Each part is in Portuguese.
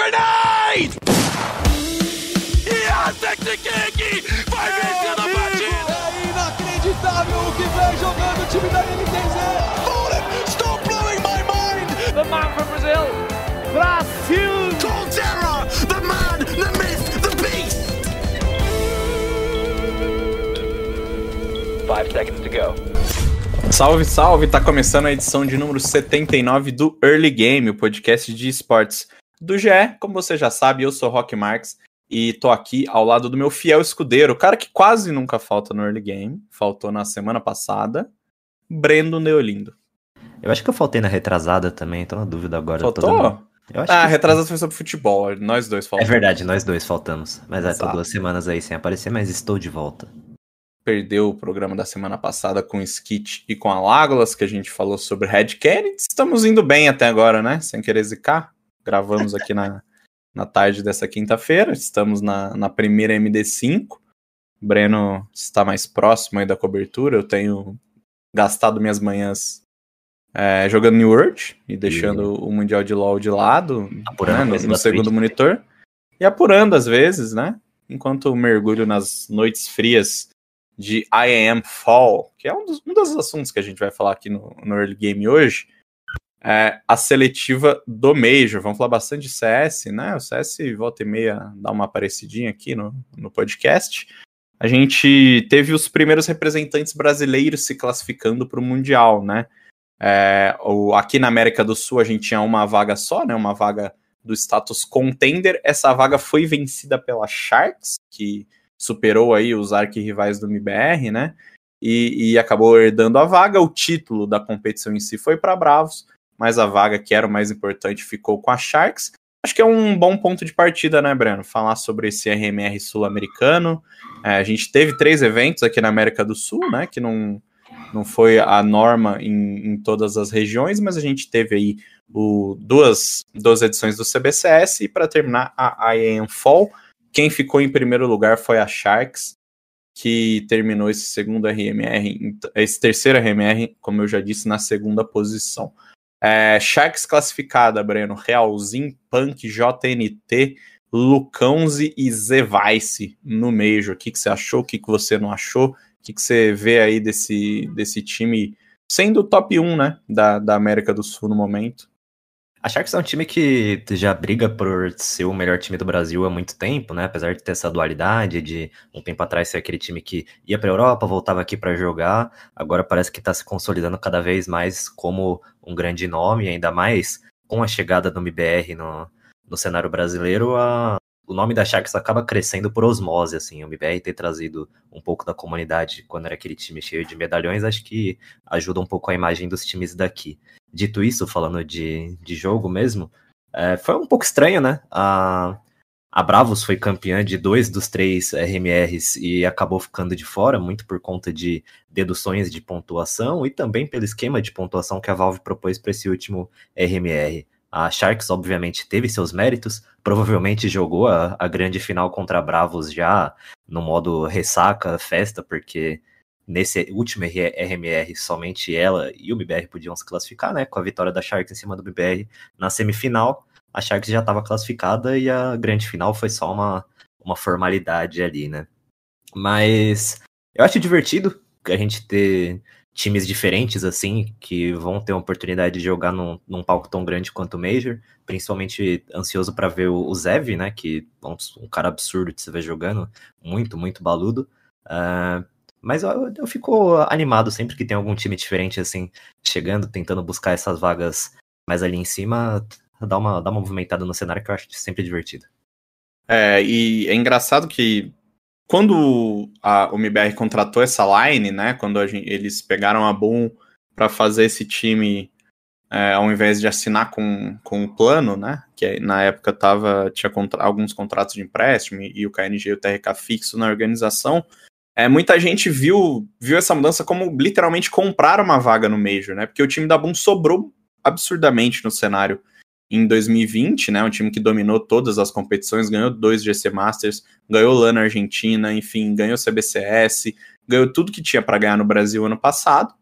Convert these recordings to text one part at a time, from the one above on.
Grenade! Yes, Vai vencendo a partida! É inacreditável o que vem jogando o time da NTZ! Fallen, stop blowing my mind! The man from Brazil, Brasil! Colterra, the man, the myth, the beast! Five seconds to go. Salve, salve! Tá começando a edição de número 79 do Early Game, o podcast de esportes do GE. Como você já sabe, eu sou Rock Marx e tô aqui ao lado do meu fiel escudeiro, o cara que quase nunca falta no Early Game, faltou na semana passada, Brendo Neolindo. Eu acho que eu faltei na retrasada também, tô na dúvida agora. Faltou? Dando... Eu acho Ah, a que- retrasada foi sobre futebol, nós dois É faltamos. verdade, nós dois faltamos. Mas é, tô duas semanas aí sem aparecer, mas estou de volta. Perdeu o programa da semana passada com o Skit e com a Lágolas, que a gente falou sobre Red Kennedy. Estamos indo bem até agora, né? Sem querer zicar. Gravamos aqui na, na tarde dessa quinta-feira. Estamos na, na primeira MD5. O Breno está mais próximo aí da cobertura. Eu tenho gastado minhas manhãs é, jogando New World e deixando o Mundial de LoL de lado, Apurando né, no, segundo Twitch. monitor. E apurando às vezes, né? Enquanto mergulho nas noites frias de I Am Fall, que é um dos, um dos assuntos que a gente vai falar aqui no, no Early Game hoje, é a seletiva do Major. Vamos falar bastante de CS, né? O CS volta e meia dá uma aparecidinha aqui no, no podcast. A gente teve os primeiros representantes brasileiros se classificando para o Mundial, né? É, o, aqui na América do Sul a gente tinha uma vaga só, né? Uma vaga do status contender. Essa vaga foi vencida pela Sharks, que superou aí os arquirrivais do MBR, né? E, e acabou herdando a vaga. O título da competição em si foi para Bravos, mas a vaga que era o mais importante ficou com a Sharks. Acho que é um bom ponto de partida, né, Breno? Falar sobre esse RMR sul-americano. É, a gente teve três eventos aqui na América do Sul, né? Que não, não foi a norma em, em todas as regiões, mas a gente teve aí o, duas, duas edições do CBCS e para terminar a IAM Fall. Quem ficou em primeiro lugar foi a Sharks, que terminou esse segundo RMR, esse terceiro RMR, como eu já disse, na segunda posição. É, Sharks classificada, Breno, Realzinho, Punk, JNT, Lucãozi e Zevice no Major. O que, que você achou? O que, que você não achou? O que, que você vê aí desse, desse time sendo o top 1 né, da, da América do Sul no momento? A Sharks é um time que já briga por ser o melhor time do Brasil há muito tempo, né? Apesar de ter essa dualidade de um tempo atrás ser aquele time que ia pra Europa, voltava aqui pra jogar, agora parece que tá se consolidando cada vez mais como um grande nome, ainda mais com a chegada do MBR no, no cenário brasileiro, a- o nome da Sharks acaba crescendo por osmose, assim, o MBR ter trazido um pouco da comunidade quando era aquele time cheio de medalhões, acho que ajuda um pouco a imagem dos times daqui. Dito isso, falando de, de jogo mesmo, é, foi um pouco estranho, né? A, a Bravos foi campeã de dois dos três RMRs e acabou ficando de fora, muito por conta de deduções de pontuação e também pelo esquema de pontuação que a Valve propôs para esse último RMR. A Sharks, obviamente, teve seus méritos, provavelmente jogou a, a grande final contra a Bravos já no modo ressaca, festa, porque nesse último RMR, somente ela e o MBR podiam se classificar, né? Com a vitória da Sharks em cima do MBR na semifinal. A Sharks já estava classificada e a grande final foi só uma, uma formalidade ali, né? Mas eu acho divertido a gente ter times diferentes, assim, que vão ter uma oportunidade de jogar num, num palco tão grande quanto o Major. Principalmente ansioso para ver o, o Zev, né? Que é um, um cara absurdo de se ver jogando. Muito, muito baludo. Ah, mas eu, eu fico animado sempre que tem algum time diferente, assim, chegando, tentando buscar essas vagas mais ali em cima, dá uma, dá uma movimentada no cenário que eu acho sempre divertido. É, e é engraçado que quando a, o MBR contratou essa line, né? Quando gente- eles pegaram a Boom para fazer esse time, é, ao invés de assinar com, com o plano, né? Que na época tava, tinha contra- alguns contratos de empréstimo e, e o KNG e o TRK fixo na organização. É, muita gente viu, viu essa mudança como literalmente comprar uma vaga no Major, né? Porque o time da Boom sobrou absurdamente no cenário em 2020, né? Um time que dominou todas as competições, ganhou dois GC Masters, ganhou LAN na Argentina, enfim, ganhou CBCS, ganhou tudo que tinha para ganhar no Brasil ano passado.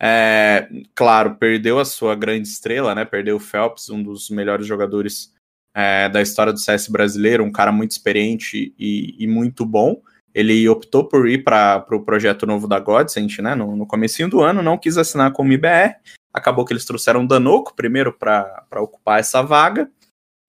É, claro, perdeu a sua grande estrela, né? Perdeu o Phelps, um dos melhores jogadores é, da história do CS brasileiro, um cara muito experiente e, e muito bom. Ele optou por ir para o pro projeto novo da Godsend, né? No, no comecinho do ano, não quis assinar com o IBR. Acabou que eles trouxeram o Danoco primeiro para ocupar essa vaga.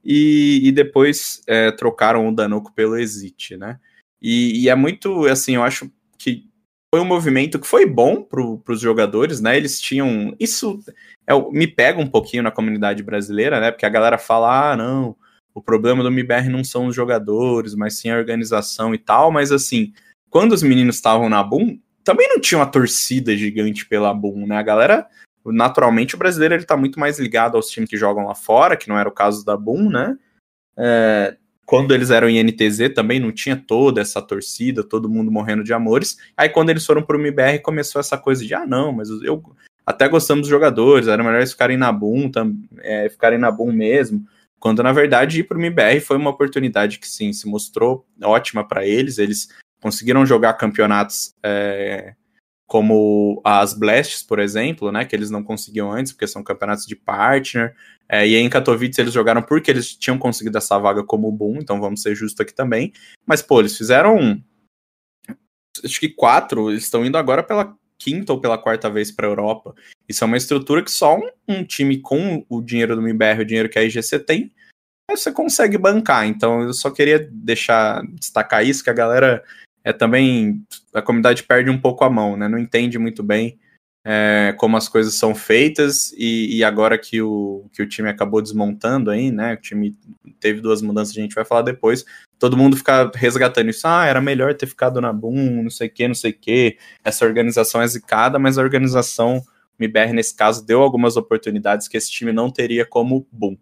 E, e depois é, trocaram o Danoco pelo Exit, né? E, e, é muito, assim, eu acho que foi um movimento que foi bom para os jogadores, né? Eles tinham. Isso é, me pega um pouquinho na comunidade brasileira, né? Porque a galera fala, ah, não, o problema do MBR não são os jogadores, mas sim a organização e tal. Mas assim, quando os meninos estavam na Boom, também não tinha uma torcida gigante pela Boom, né? A galera, naturalmente, o brasileiro ele tá muito mais ligado aos times que jogam lá fora, que não era o caso da Boom, né? É, quando eles eram em NTZ também não tinha toda essa torcida, todo mundo morrendo de amores. Aí quando eles foram pro MBR começou essa coisa de, ah não, mas eu até gostamos dos jogadores, era melhor eles ficarem na Boom, é, ficarem na Boom mesmo. Quando na verdade ir para o MBR foi uma oportunidade que sim se mostrou ótima para eles. Eles conseguiram jogar campeonatos é, como as Blasts, por exemplo, né, que eles não conseguiam antes, porque são campeonatos de partner. É, e aí em Katowice eles jogaram porque eles tinham conseguido essa vaga como boom, então vamos ser justos aqui também. Mas, pô, eles fizeram. Acho que quatro, eles estão indo agora pela quinta ou pela quarta vez para a Europa. Isso é uma estrutura que só um, um, time com o dinheiro do MBR, o dinheiro que a IGC tem, você consegue bancar. Então eu só queria deixar destacar isso que a galera é também a comunidade perde um pouco a mão, né? Não entende muito bem é, como as coisas são feitas e, e, agora que o, que o time acabou desmontando aí, né? O time teve duas mudanças, a gente vai falar depois. Todo mundo fica resgatando isso. Ah, era melhor ter ficado na Boom, não sei o que, não sei o que. Essa organização é zicada, mas a organização MIBR, nesse caso, deu algumas oportunidades que esse time não teria como Boom.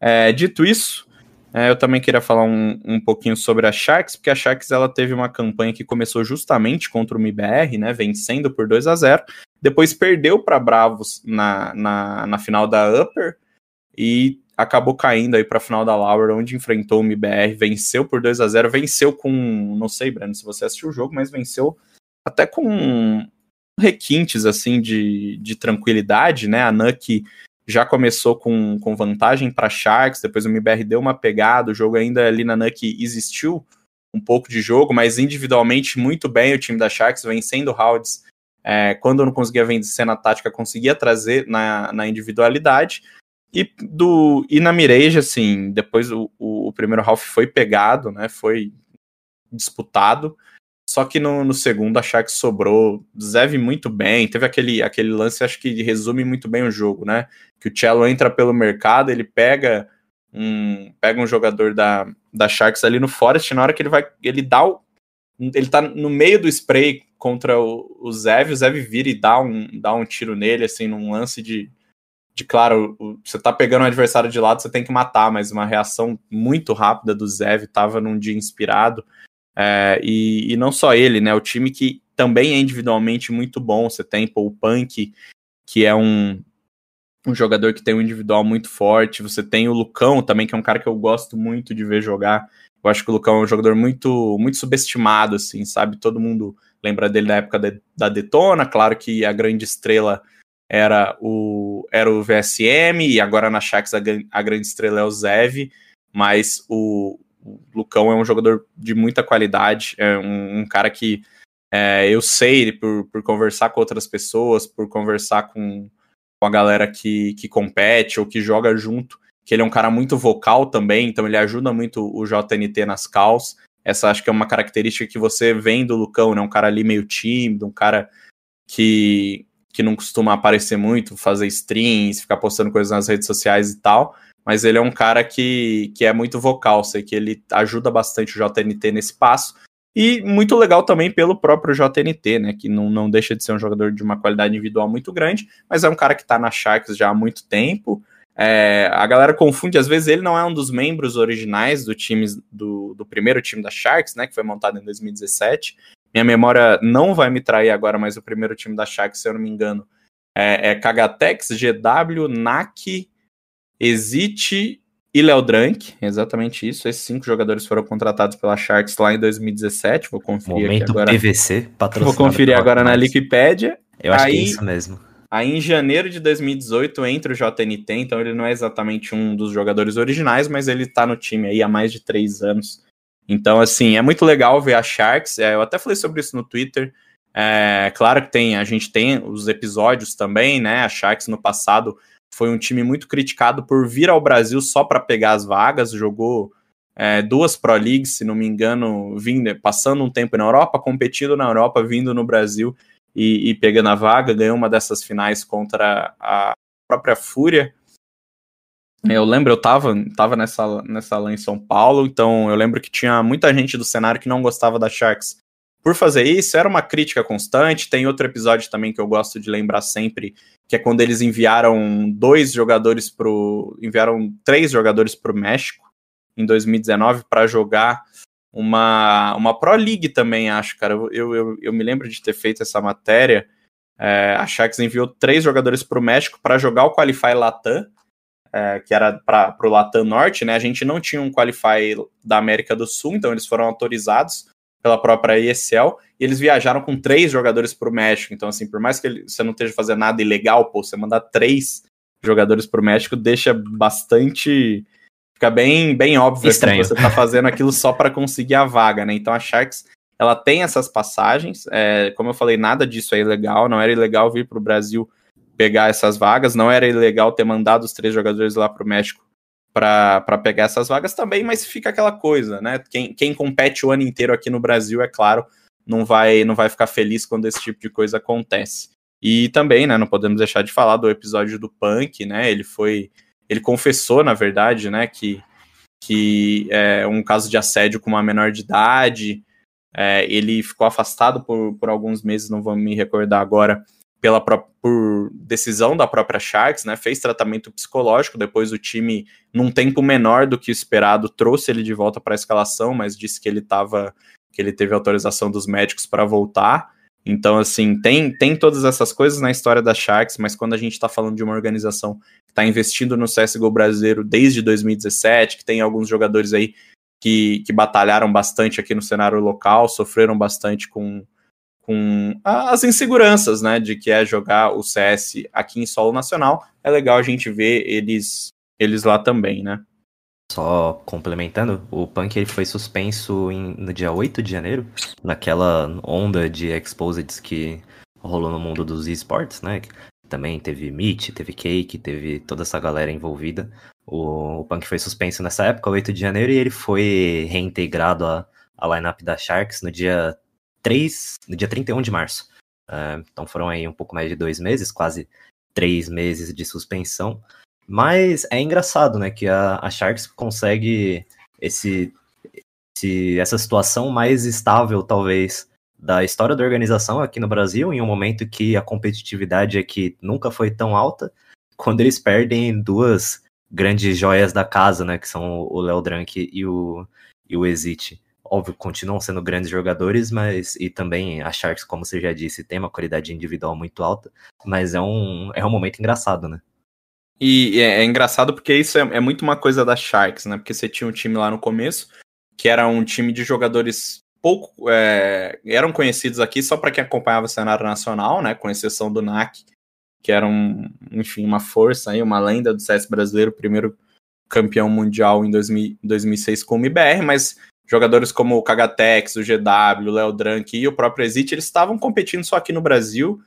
É, dito isso, é, eu também queria falar um, um pouquinho sobre a Sharks, porque a Sharks ela teve uma campanha que começou justamente contra o MIBR, né, vencendo por 2 a 0 depois perdeu para Bravos na, na, na, final da Upper e acabou caindo aí para a final da Lower, onde enfrentou o MIBR, venceu por 2 a 0 venceu com, não sei, Breno, se você assistiu o jogo, mas venceu até com requintes assim de, de tranquilidade, né? A Nuck já começou com, com vantagem para Sharks, depois o MBR deu uma pegada, o jogo ainda ali na Nuck existiu um pouco de jogo, mas individualmente muito bem o time da Sharks, vencendo rounds. É, quando eu não conseguia vencer na tática, conseguia trazer na, na individualidade. E, do, e na Mirage, assim, depois o, o, o primeiro half foi pegado, né? Foi disputado. Só que no, no segundo a Sharks sobrou. Zev muito bem. Teve aquele, aquele lance, acho que resume muito bem o jogo, né? Que o Cello entra pelo mercado, ele pega um, pega um jogador da, da Sharks ali no Forest, na hora que ele vai. Ele dá o. Ele tá no meio do spray contra o, o Zev, o Zev vira e dá um, dá um tiro nele, assim, num lance de. De claro, o, você tá pegando o adversário de lado, você tem que matar, mas uma reação muito rápida do Zev, tava num dia inspirado. É, e, e, não só ele, né? O time que também é individualmente muito bom. Você tem o Punk, que é um, um jogador que tem um individual muito forte. Você tem o Lucão também, que é um cara que eu gosto muito de ver jogar. Eu acho que o Lucão é um jogador muito, muito subestimado, assim, sabe? Todo mundo lembra dele da época de, da Detona. Claro que a grande estrela era o, era o VSM, e agora na Shax a, a grande estrela é o Zev. Mas o, o Lucão é um jogador de muita qualidade, é um, um cara que é, eu sei por, por conversar com outras pessoas, por conversar com, com a galera que, que compete ou que joga junto, que ele é um cara muito vocal também, então ele ajuda muito o JNT nas calls. Essa acho que é uma característica que você vem do Lucão, né? Um cara ali meio tímido, um cara que, que não costuma aparecer muito, fazer streams, ficar postando coisas nas redes sociais e tal mas ele é um cara que, que é muito vocal, sei que ele ajuda bastante o JNT nesse passo. E muito legal também pelo próprio JNT, né? Que não, não deixa de ser um jogador de uma qualidade individual muito grande, mas é um cara que tá na Sharks já há muito tempo. É, a galera confunde, às vezes ele não é um dos membros originais do time do, do primeiro time da Sharks, né? Que foi montado em 2017. Minha memória não vai me trair agora, mas o primeiro time da Sharks, se eu não me engano, é, é Kagatex, GW, NAC, Exit e Léo Drank, exatamente isso. Esses cinco jogadores foram contratados pela Sharks lá em 2017. Vou conferir Momento agora. PVC, Vou conferir agora na Wikipedia. Eu acho Aí, que é isso mesmo. Aí em janeiro de 2018 entra o JNT, então ele não é exatamente um dos jogadores originais, mas ele tá no time aí há mais de três anos. Então, assim, é muito legal ver a Sharks. É, eu até falei sobre isso no Twitter. É, claro que tem, a gente tem os episódios também, né? A Sharks no passado foi um time muito criticado por vir ao Brasil só para pegar as vagas, jogou é, duas Pro Leagues, se não me engano, vindo, passando um tempo na Europa, competindo na Europa, vindo no Brasil e, e pegando a vaga, ganhou uma dessas finais contra a própria Fúria. Eu lembro, eu tava, tava nessa, nessa lá em São Paulo, então eu lembro que tinha muita gente do cenário que não gostava da Sharks por fazer isso, era uma crítica constante. Tem outro episódio também que eu gosto de lembrar sempre, que é quando eles enviaram dois jogadores pro. enviaram três jogadores pro México em 2019 para jogar uma, uma Pro League também, acho, cara. Eu, eu, eu me lembro de ter feito essa matéria. É, a Sharks enviou três jogadores para o México para jogar o Qualify Latam, é, que era para o Latam Norte, né? A gente não tinha um Qualify da América do Sul, então eles foram autorizados pela própria ESL e eles viajaram com três jogadores para o México. Então, assim, por mais que ele, você não esteja fazendo nada ilegal, pô, você mandar três jogadores para o México deixa bastante fica bem, bem óbvio assim, que você tá fazendo aquilo só para conseguir a vaga, né? Então a Sharks ela tem essas passagens. É, como eu falei, nada disso é ilegal. Não era ilegal vir para o Brasil pegar essas vagas. Não era ilegal ter mandado os três jogadores lá para o México para pegar essas vagas também. Mas fica aquela coisa, né? Quem, quem compete o ano inteiro aqui no Brasil, é claro, não vai, não vai ficar feliz quando esse tipo de coisa acontece. E também, né? Não podemos deixar de falar do episódio do Punk, né? Ele foi ele confessou, na verdade, né, que, que é um caso de assédio com uma menor de idade. É, ele ficou afastado por, por alguns meses, não vou me recordar agora, pela por decisão da própria Sharks, né? Fez tratamento psicológico, depois o time, num tempo menor do que esperado, trouxe ele de volta para a escalação, mas disse que ele estava que ele teve autorização dos médicos para voltar. Então, assim, tem, tem todas essas coisas na história da Sharks, mas quando a gente está falando de uma organização está investindo no CSGO brasileiro desde 2017, que tem alguns jogadores aí que, que batalharam bastante aqui no cenário local, sofreram bastante com, com as inseguranças, né, de que é jogar o CS aqui em solo nacional, é legal a gente ver eles, eles lá também, né. Só complementando, o Punk ele foi suspenso em, no dia 8 de janeiro, naquela onda de exposeds que rolou no mundo dos esportes, né? Também teve Meet, teve Cake, teve toda essa galera envolvida. O, o Punk foi suspenso nessa época, 8 de janeiro, e ele foi reintegrado à, à lineup da Sharks no dia 3, no dia 31 de março. Uh, então foram aí um pouco mais de dois meses, quase três meses de suspensão. Mas é engraçado, né, que a, a Sharks consegue esse, esse, essa situação mais estável, talvez, da história da organização aqui no Brasil, em um momento que a competitividade aqui nunca foi tão alta, quando eles perdem duas grandes joias da casa, né, que são o Léo Drank e o, e o Exit. Óbvio, continuam sendo grandes jogadores, mas e também a Sharks, como você já disse, tem uma qualidade individual muito alta, mas é um, é um momento engraçado, né? E é, é engraçado porque isso é, é, muito uma coisa da Sharks, né? Porque você tinha um time lá no começo, que era um time de jogadores pouco. É, eram conhecidos aqui só para quem acompanhava o cenário nacional, né? Com exceção do NAC, que era um, enfim, uma força aí, uma lenda do CS brasileiro, primeiro campeão mundial em 2000, 2006 com o MBR, mas jogadores como o Kagatex, o GW, o Léo Drank e o próprio Exit, eles estavam competindo só aqui no Brasil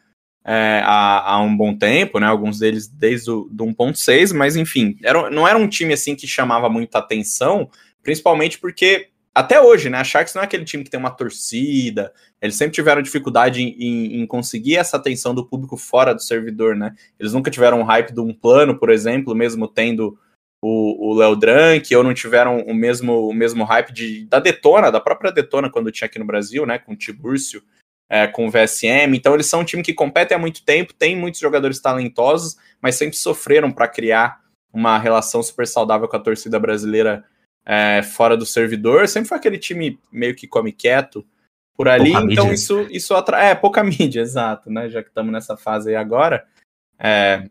é, há, há, um bom tempo, né? Alguns deles desde o do 1.6, mas enfim, era, não era um time assim que chamava muita atenção, principalmente porque até hoje, né? A Sharks não é aquele time que tem uma torcida, eles sempre tiveram dificuldade em, em, em conseguir essa atenção do público fora do servidor, né? Eles nunca tiveram um hype de um plano, por exemplo, mesmo tendo o Léo Drank, ou não tiveram o mesmo, o mesmo hype de, da Detona, da própria Detona, quando tinha aqui no Brasil, né? Com o Tibúrcio é, com o VSM. Então, eles são um time que compete há muito tempo, tem muitos jogadores talentosos, mas sempre sofreram para criar uma relação super saudável com a torcida brasileira é, fora do servidor. Sempre foi aquele time meio que come quieto por ali. Pouca então, mídia. isso, isso atrai. É, pouca mídia, exato, né? Já que estamos nessa fase aí agora. É,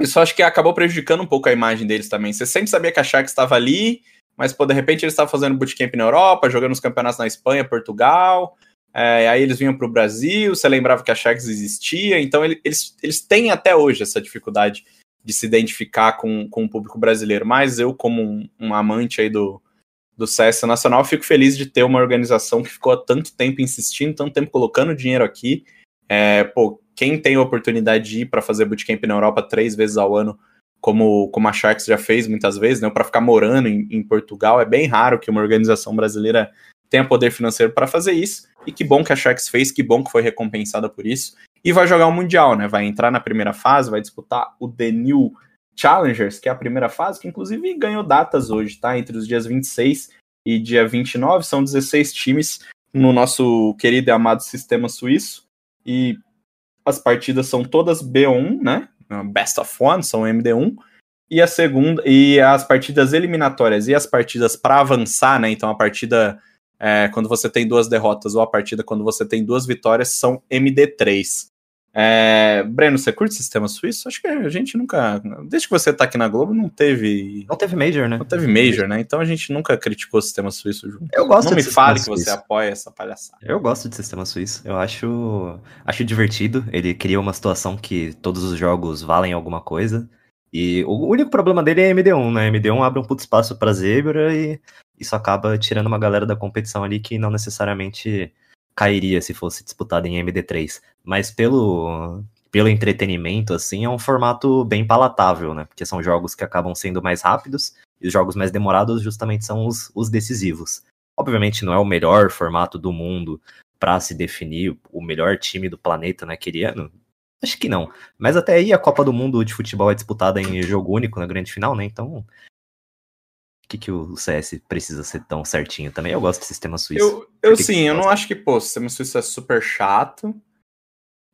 isso acho que acabou prejudicando um pouco a imagem deles também. Você sempre sabia que a Sharks estava ali, mas pô, de repente eles estavam fazendo bootcamp na Europa, jogando os campeonatos na Espanha, Portugal, É, aí eles vinham para o Brasil, você lembrava que a Sharks existia, então ele, eles, eles têm até hoje essa dificuldade de se identificar com, com o público brasileiro. Mas eu, como um, um amante aí do, do CS Nacional, fico feliz de ter uma organização que ficou há tanto tempo insistindo, tanto tempo colocando dinheiro aqui. É, pô, quem tem a oportunidade de ir para fazer bootcamp na Europa três vezes ao ano, como, como a Sharks já fez muitas vezes, né, para ficar morando em, em, Portugal, é bem raro que uma organização brasileira tenha poder financeiro para fazer isso. E que bom que a Sharks fez, que bom que foi recompensada por isso. E vai jogar o Mundial, né? Vai entrar na primeira fase, vai disputar o The New Challengers, que é a primeira fase, que inclusive ganhou datas hoje, tá? Entre os dias 26 e dia 29, são 16 times no nosso querido e amado sistema suíço. E as partidas são todas B1, né? Best of One, são MD1. E a segunda, e as partidas eliminatórias e as partidas para avançar, né? Então a partida é, quando você tem duas derrotas ou a partida quando você tem duas vitórias são MD3. É, Breno, você curte sistema suíço? Acho que a gente nunca. Desde que você tá aqui na Globo, não teve. Não teve Major, né? Não teve Major, né? Então a gente nunca criticou o sistema suíço junto. Eu gosto Não me fale que você apoia essa palhaçada. Eu gosto de sistema suíço. Eu acho, acho divertido. Ele cria uma situação que todos os jogos valem alguma coisa. E o único problema dele é MD1, né? MD1 abre um puto espaço pra zebra e isso acaba tirando uma galera da competição ali que não necessariamente cairia se fosse disputado em MD3. Mas pelo, pelo entretenimento, assim, é um formato bem palatável, né? Porque são jogos que acabam sendo mais rápidos e os jogos mais demorados justamente são os, os decisivos. Obviamente não é o melhor formato do mundo para se definir o melhor time do planeta naquele ano. Acho que não. Mas até aí a Copa do Mundo de futebol é disputada em jogo único na grande final, né? Então que, que o CS precisa ser tão certinho também? Eu gosto do sistema suíço. Eu, eu sim, eu não acho que, pô, o sistema suíço é super chato.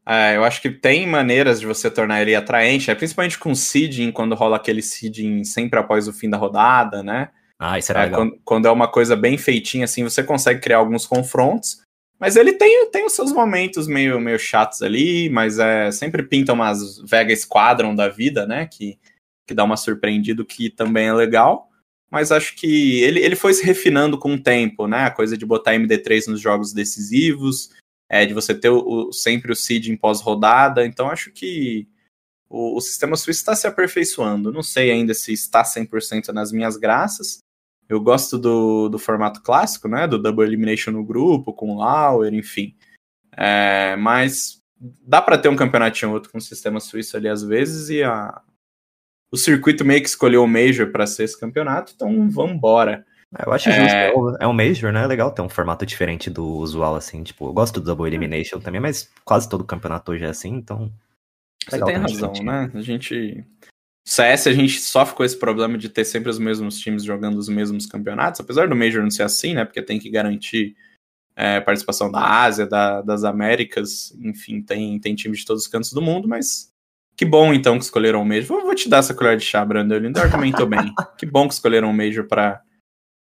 É, eu acho que tem maneiras de você tornar ele atraente, é, principalmente com seeding, quando rola aquele seeding sempre após o fim da rodada, né? Ah, isso era é, legal. Quando, quando, é uma coisa bem feitinha, assim, você consegue criar alguns confrontos, mas ele tem, tem os seus momentos meio, meio chatos ali, mas é sempre pinta umas Vega Squadron da vida, né? Que, que dá uma surpreendido que também é legal mas acho que ele, ele foi se refinando com o tempo, né? A coisa de botar MD3 nos jogos decisivos, é, de você ter o, o sempre o seed em pós-rodada. Então acho que o, o sistema suíço está se aperfeiçoando. Não sei ainda se está 100% nas minhas graças. Eu gosto do, do formato clássico, né? Do Double Elimination no grupo, com Lauer, enfim. É, mas dá para ter um campeonatinho outro com o sistema suíço ali às vezes e a, o circuito meio que escolheu o Major para ser esse campeonato, então vamos embora. Eu acho justo, é... é um Major, né? É legal ter um formato diferente do usual, assim. Tipo, eu gosto do Double Elimination também, mas quase todo campeonato hoje é assim, então. Você tem razão, né? A gente. CS a gente sofre com esse problema de ter sempre os mesmos times jogando os mesmos campeonatos, apesar do Major não ser assim, né? Porque tem que garantir é, participação da Ásia, da, das Américas, enfim, tem, tem times de todos os cantos do mundo, mas que bom, então, que escolheram o Major. Vou, vou te dar essa colher de chá, Brando. Ele ainda argumentou bem. Que bom que escolheram o Major para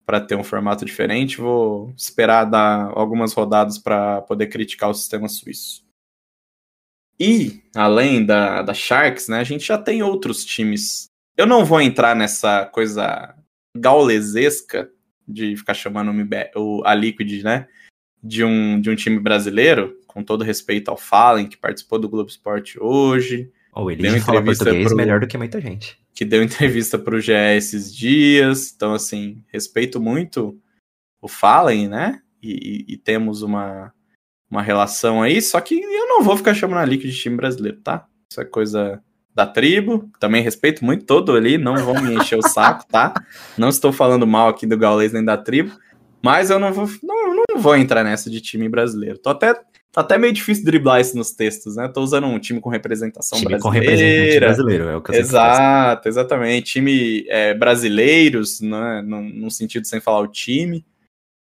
para ter um formato diferente. Vou esperar dar algumas rodadas para poder criticar o sistema suíço. E, além da, da Sharks, né, a gente já tem outros times. Eu não vou entrar nessa coisa gaulesesca de ficar chamando o, a Liquid, né, de um, de um time brasileiro, com todo respeito ao Fallen, que participou do Globo Esporte hoje, ou ele já fala português pro, melhor do que muita gente. Que deu entrevista para o GE esses dias. Então, assim, respeito muito o Fallen, né? E, e, e, temos uma, uma relação aí. Só que eu não vou ficar chamando a Liquid de time brasileiro, tá? Isso é coisa da tribo. Também respeito muito todo ali. Não vão me encher o saco, tá? Não estou falando mal aqui do Gaulês nem da tribo. Mas eu não vou, não, não vou entrar nessa de time brasileiro. Tô até Tá até meio difícil driblar isso nos textos, né? Tô usando um time com representação time brasileira. Com representante brasileiro, é o que eu Exato, exatamente. Time é, brasileiros, né? Num, num, sentido sem falar o time.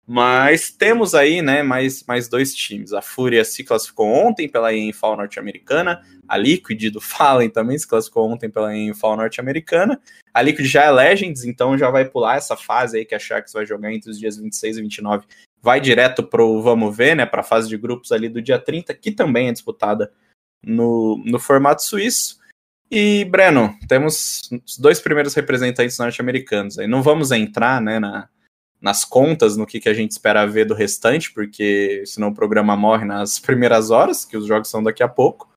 Mas temos aí, né, mais, mais dois times. A Fúria se classificou ontem pela ENFAL norte-americana. A Liquid do Fallen também se classificou ontem pela ENFAL norte-americana. A Liquid já é Legends, então já vai pular essa fase aí que a Sharks vai jogar entre os dias 26 e 29 vai direto pro vamos ver, né, para a fase de grupos ali do dia 30, que também é disputada no, no formato suíço. E, Breno, temos os dois primeiros representantes norte-americanos. Aí não vamos entrar né, na, nas contas, no que, que a gente espera ver do restante, porque senão o programa morre nas primeiras horas, que os jogos são daqui a pouco.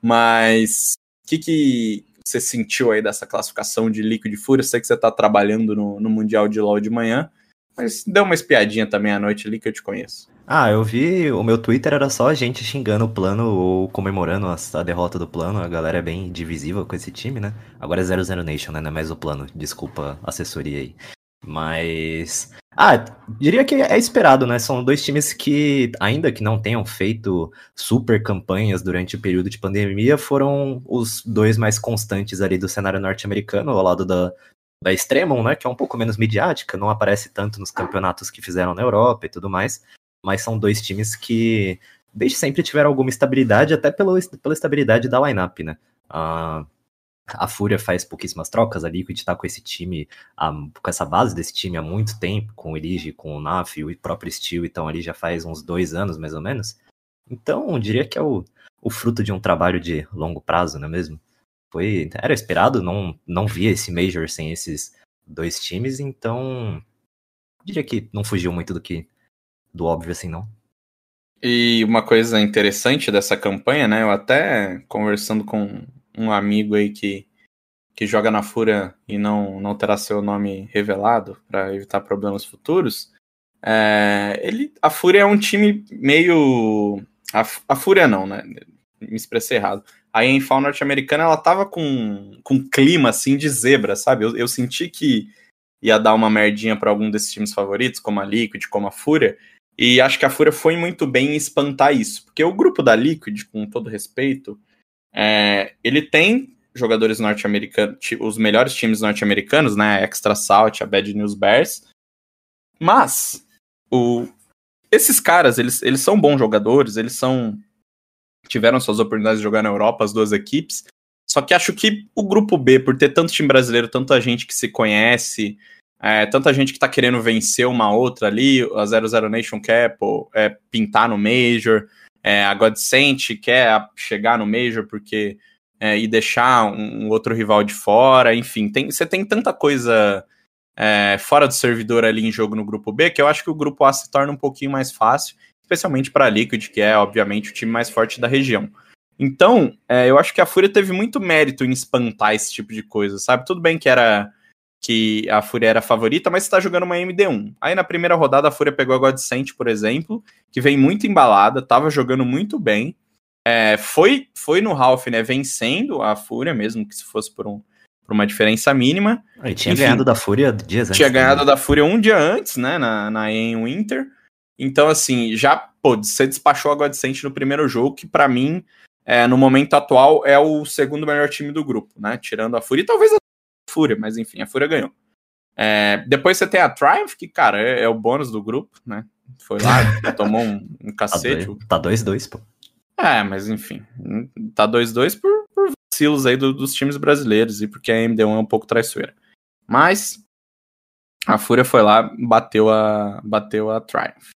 Mas o que, que você sentiu aí dessa classificação de Liquid Fúria? sei que você está trabalhando no, no Mundial de LoL de manhã, mas deu uma espiadinha também à noite ali que eu te conheço. Ah, eu vi, o meu Twitter era só gente xingando o plano ou comemorando a, a derrota do plano. A galera é bem divisível com esse time, né? Agora é 00 Nation, né? Não é mais o plano. Desculpa, assessoria aí. Mas. Ah, diria que é esperado, né? São dois times que, ainda que não tenham feito super campanhas durante o período de pandemia, foram os dois mais constantes ali do cenário norte-americano, ao lado da, da Extremon, né? Que é um pouco menos midiática, não aparece tanto nos campeonatos que fizeram na Europa e tudo mais mas são dois times que desde sempre tiveram alguma estabilidade, até pela, pela estabilidade da lineup, né? Uh, a Fúria faz pouquíssimas trocas, a Liquid tá com esse time, com essa base desse time há muito tempo, com o Elige, com o Naf, o próprio Steel, então ali já faz uns dois anos, mais ou menos. Então, eu diria que é o, o fruto de um trabalho de longo prazo, não é mesmo? Foi, era esperado, não, não via esse Major sem esses dois times, então diria que não fugiu muito do que do óbvio assim, não. E uma coisa interessante dessa campanha, né? Eu até conversando com um amigo aí que, que joga na Fúria e não, não terá seu nome revelado para evitar problemas futuros. É, ele, a Fúria é um time meio. A, a Fúria não, né? Me expressei errado. A Enfal norte-americana ela tava com, com clima assim de zebra, sabe? Eu, eu senti que ia dar uma merdinha para algum desses times favoritos, como a Liquid, como a Fúria. E acho que a Fúria foi muito bem em espantar isso, porque o grupo da Liquid, com todo respeito, é, ele tem jogadores norte-americanos, os melhores times norte-americanos, né? A Extra Salt, a Bad News Bears. Mas o, esses caras, eles, eles são bons jogadores, eles são tiveram suas oportunidades de jogar na Europa, as duas equipes. Só que acho que o grupo B, por ter tanto time brasileiro, tanta gente que se conhece, é, tanta gente que tá querendo vencer uma outra ali, a 00 Nation quer é, pintar no Major, é, a Godsent quer chegar no Major porque é, e deixar um, um, outro rival de fora, enfim, tem, você tem tanta coisa é, fora do servidor ali em jogo no grupo B que eu acho que o grupo A se torna um pouquinho mais fácil, especialmente para a Liquid, que é obviamente o time mais forte da região. Então, é, eu acho que a Fúria teve muito mérito em espantar esse tipo de coisa, sabe? Tudo bem que era que a Fúria era a favorita, mas está jogando uma MD1. Aí na primeira rodada a Fúria pegou a Godsent, por exemplo, que vem muito embalada, estava jogando muito bem. É, foi, foi no Ralph, né, vencendo a Fúria, mesmo que se fosse por, um, por uma diferença mínima. Ele tinha Enfim, ganhado da Fúria dias antes. Tinha ganhado da Fúria um dia antes, né, na, na em Winter. Então, assim, já, pô, você despachou a Godsent no primeiro jogo, que para mim, é, no momento atual, é o segundo melhor time do grupo, né, tirando a Fúria, e talvez a Fúria, mas enfim, a Fúria ganhou. É, depois você tem a Triumph, que, cara, é, é o bônus do grupo, né? Foi lá, tomou um, um cacete. Tá 2-2, pô. É, mas enfim, tá 2-2 por, por vacilos aí do, dos times brasileiros e porque a MD1 é um pouco traiçoeira. Mas a Fúria foi lá, bateu a, bateu a Triumph.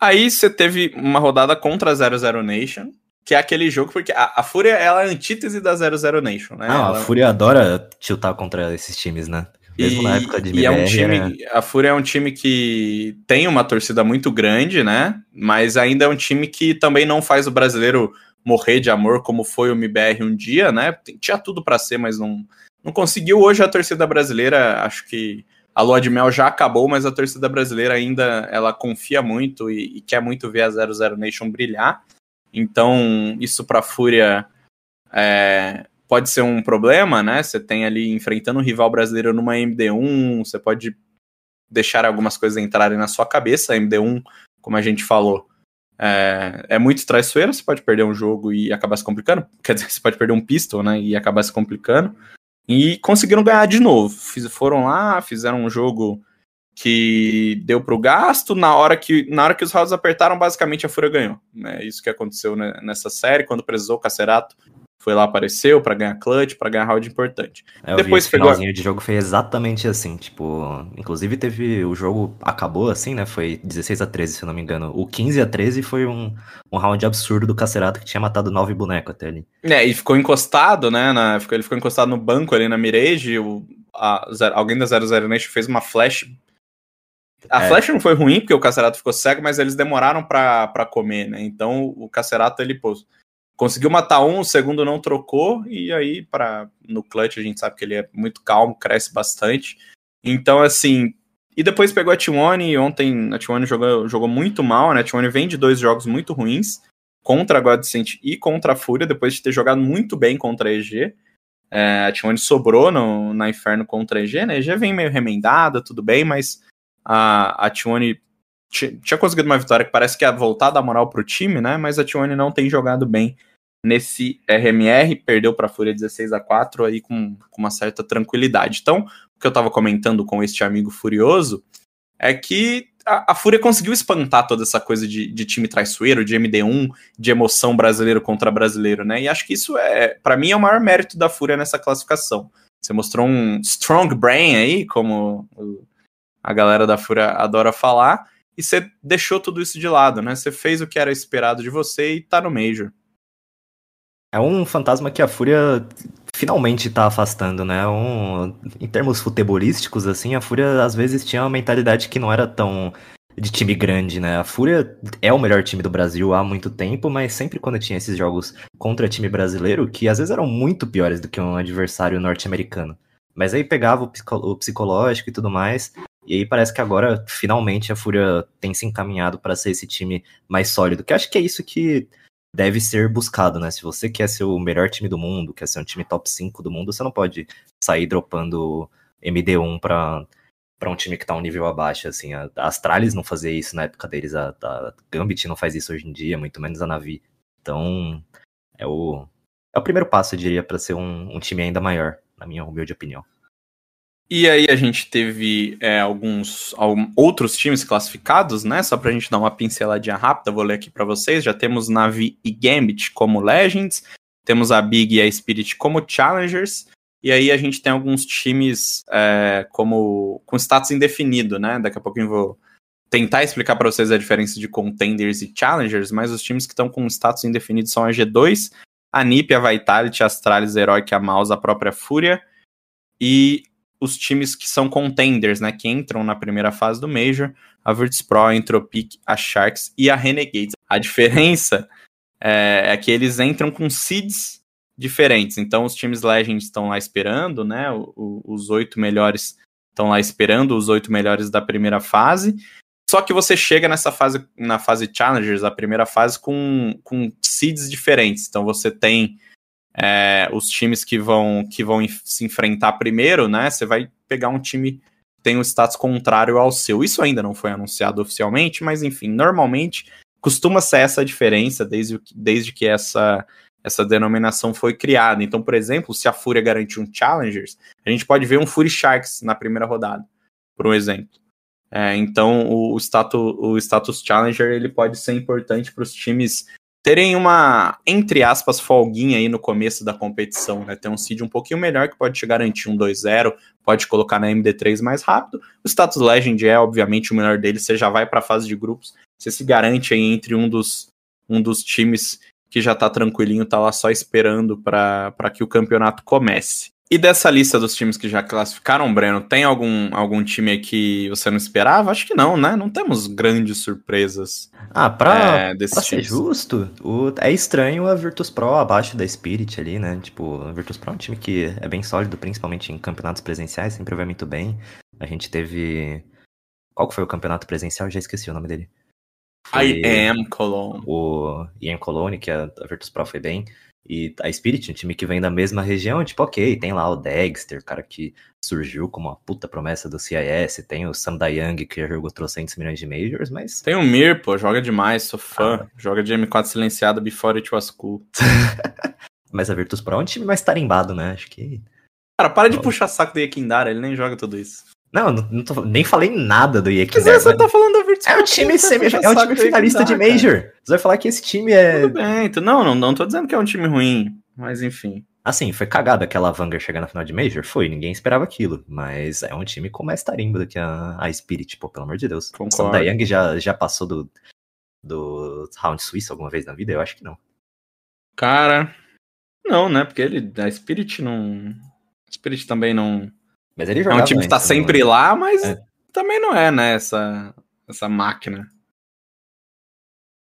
Aí você teve uma rodada contra a 00 Nation, que é aquele jogo, porque a, a Fúria ela é a antítese da 00 Nation, né? Ah, ela... a Fúria adora tiltar contra esses times, né? Mesmo e, na época de MBR, e é um time, era... a Fúria é um time que tem uma torcida muito grande, né? Mas ainda é um time que também não faz o brasileiro morrer de amor como foi o MBR um dia, né? Tinha tudo para ser, mas não, não conseguiu. Hoje a torcida brasileira, acho que a lua de mel já acabou, mas a torcida brasileira ainda ela confia muito e, e quer muito ver a 00 Nation brilhar. Então, isso para a Fúria é, pode ser um problema, né? Você tem ali enfrentando um rival brasileiro numa MD1, você pode deixar algumas coisas entrarem na sua cabeça. A MD1, como a gente falou, é, é muito traiçoeira, você pode perder um jogo e acabar se complicando. Quer dizer, você pode perder um pistol, né? E acabar se complicando. E conseguiram ganhar de novo. Fiz, foram lá, fizeram um jogo que deu para o gasto. Na hora que na hora que os rounds apertaram, basicamente a Fúria ganhou. É isso que aconteceu né, nessa série. Quando precisou, o Cacerato foi lá, apareceu para ganhar clutch, para ganhar round importante. É, Depois pegou. O finalzinho de jogo foi exatamente assim. Tipo, inclusive teve. O jogo acabou assim, né? Foi 16 a 13 se eu não me engano. O 15 a 13 foi um, um round absurdo do Cacerato que tinha matado nove bonecos até ali. É, e ficou encostado, né? Na, ele ficou encostado no banco ali na Mirage. O, a, alguém da 00 Nation fez uma flash A É. flecha não foi ruim, porque o Cacerato ficou cego, mas eles demoraram pra, pra comer, né? Então o Cacerato, ele, pô, conseguiu matar um, o segundo não trocou, e aí para no clutch a gente sabe que ele é muito calmo, cresce bastante. Então, assim. E depois pegou a T1 e ontem a T1 jogou, jogou muito mal, né? A T1 vem de dois jogos muito ruins, contra a Godsent e contra a Fúria, depois de ter jogado muito bem contra a EG. É, a T1 sobrou no, na Inferno contra a EG, né? A EG vem meio remendada, tudo bem, mas a, a T1 ti- tinha conseguido uma vitória que parece que ia voltar a moral pro time, né? Mas a T1 não tem jogado bem nesse RMR, perdeu para a Fúria 16 a 4 aí com, com uma certa tranquilidade. Então, o que eu tava comentando com este amigo furioso é que a, a Fúria conseguiu espantar toda essa coisa de, de time traiçoeiro, de MD1, de emoção brasileiro contra brasileiro, né? E acho que isso é, para mim, é o maior mérito da Fúria nessa classificação. Você mostrou um strong brain aí, como a galera da Fúria adora falar, e você deixou tudo isso de lado, né? Você fez o que era esperado de você e tá no Major. É um fantasma que a Fúria finalmente tá afastando, né? Um, em termos futebolísticos, assim, a Fúria às vezes tinha uma mentalidade que não era tão de time grande, né? A Fúria é o melhor time do Brasil há muito tempo, mas sempre quando tinha esses jogos contra time brasileiro, que às vezes eram muito piores do que um adversário norte-americano. Mas aí pegava o, psico- o psicológico e tudo mais, e aí parece que agora finalmente a Fúria tem se encaminhado para ser esse time mais sólido, que acho que é isso que deve ser buscado, né? Se você quer ser o melhor time do mundo, quer ser um time top 5 do mundo, você não pode sair dropando MD1 pra, pra um time que tá um nível abaixo, assim. A, Astralis não fazia isso na época deles, a, a Gambit não faz isso hoje em dia, muito menos a Navi. Então, é o, é o primeiro passo, eu diria, pra ser um, um time ainda maior, na minha humilde opinião. E aí a gente teve é, alguns outros times classificados, né? Só pra gente dar uma pinceladinha rápida, vou ler aqui pra vocês. Já temos Navi e Gambit como Legends, temos a Big e a Spirit como Challengers, e aí a gente tem alguns times é, como com status indefinido, né? Daqui a eu vou tentar explicar pra vocês a diferença de Contenders e Challengers, mas os times que estão com status indefinido são a G2, a NiP, a Vitality, a Astralis, a Heroic, a Mouse, a própria Fúria, e os times que são contenders, né, que entram na primeira fase do Major, a Virtus Pro, a Entropic, a Sharks e a Renegades. A diferença é, é que eles entram com seeds diferentes. Então os times Legends estão lá esperando, né, o- o- os oito melhores estão lá esperando, os oito melhores da primeira fase. Só que você chega nessa fase, na fase Challengers, a primeira fase, com, com seeds diferentes. Então você tem é, os times que vão, que vão se enfrentar primeiro, né? Você vai pegar um time que tem um status contrário ao seu. Isso ainda não foi anunciado oficialmente, mas enfim, normalmente costuma ser essa a diferença desde, desde que essa, essa denominação foi criada. Então, por exemplo, se a Fúria garantir um Challengers, a gente pode ver um Fury Sharks na primeira rodada, por um exemplo. É, então, o, o, status, o status Challenger ele pode ser importante para os times terem uma, entre aspas, folguinha aí no começo da competição, né? Ter um seed um pouquinho melhor que pode te garantir um 2-0, pode colocar na MD3 mais rápido. O status Legend é, obviamente, o melhor dele, você já vai para a fase de grupos, você se garante aí entre um dos, um dos times que já tá tranquilinho, tá lá só esperando para que o campeonato comece. E dessa lista dos times que já classificaram, Breno, tem algum, algum time aí que você não esperava? Acho que não, né? Não temos grandes surpresas Ah, pra, é, Pra ser justo, o- é estranho a Virtus Pro abaixo da Spirit ali, né? Tipo, a Virtus Pro é um time que é bem sólido, principalmente em campeonatos presenciais, sempre vai muito bem. A gente teve. Qual foi o campeonato presencial? Já esqueci o nome dele. I am Cologne. O Ian Colone, que a Virtus Pro foi bem. E a Spirit, um time que vem da mesma região, tipo, ok, tem lá o Dexter, cara que surgiu como uma puta promessa do CIS, tem o Sam Dayang, que já jogou trocentos milhões de Majors, mas Tem o Mir, pô, joga demais, sou fã. Joga de M4 silenciado before it was cool. Mas a Virtus Pro é um time mais tarimbado, né? Acho que. Cara, para de puxar saco do Yakindara, ele nem joga tudo isso. Não, não, tô- nem falei nada do Quer Yekindar. dizer, você mas tá falando da Virtus É um time, semi, é um time finalista de cara. Major. Você vai falar que esse time é. Tudo bem, então, não, não, não tô dizendo que é um time ruim, mas enfim. Assim, foi cagada aquela Vanguard chegar na final de Major? Foi, ninguém esperava aquilo. Mas é um time com mais tarimba do que a, a Spirit, pô, pelo amor de Deus. Concordo. O Sam Dayang já, já passou do, do Round Suíça alguma vez na vida? Eu acho que não. Cara, não, né? Porque ele, a Spirit não. Spirit também não. Mas ele É jogava um time que tá antes, sempre lá, mas É. também não é, né, essa, essa máquina.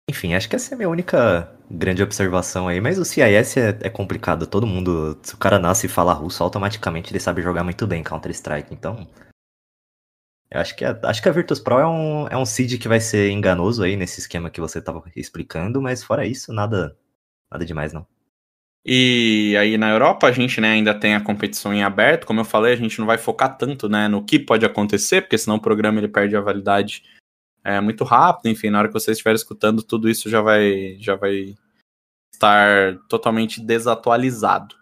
Enfim, acho que essa é a minha única grande observação aí. Mas o CIS é, é complicado. Todo mundo, se o cara nasce e fala russo, automaticamente ele sabe jogar muito bem Counter-Strike. Então, eu acho que, a, acho que a Virtus Pro é um, é um seed que vai ser enganoso aí nesse esquema que você estava explicando, mas fora isso, nada, nada demais não. E aí na Europa a gente né, ainda tem a competição em aberto. Como eu falei, a gente não vai focar tanto né, no que pode acontecer, porque senão o programa ele perde a validade é, muito rápido. Enfim, na hora que você estiver escutando, tudo isso já vai, já vai estar totalmente desatualizado.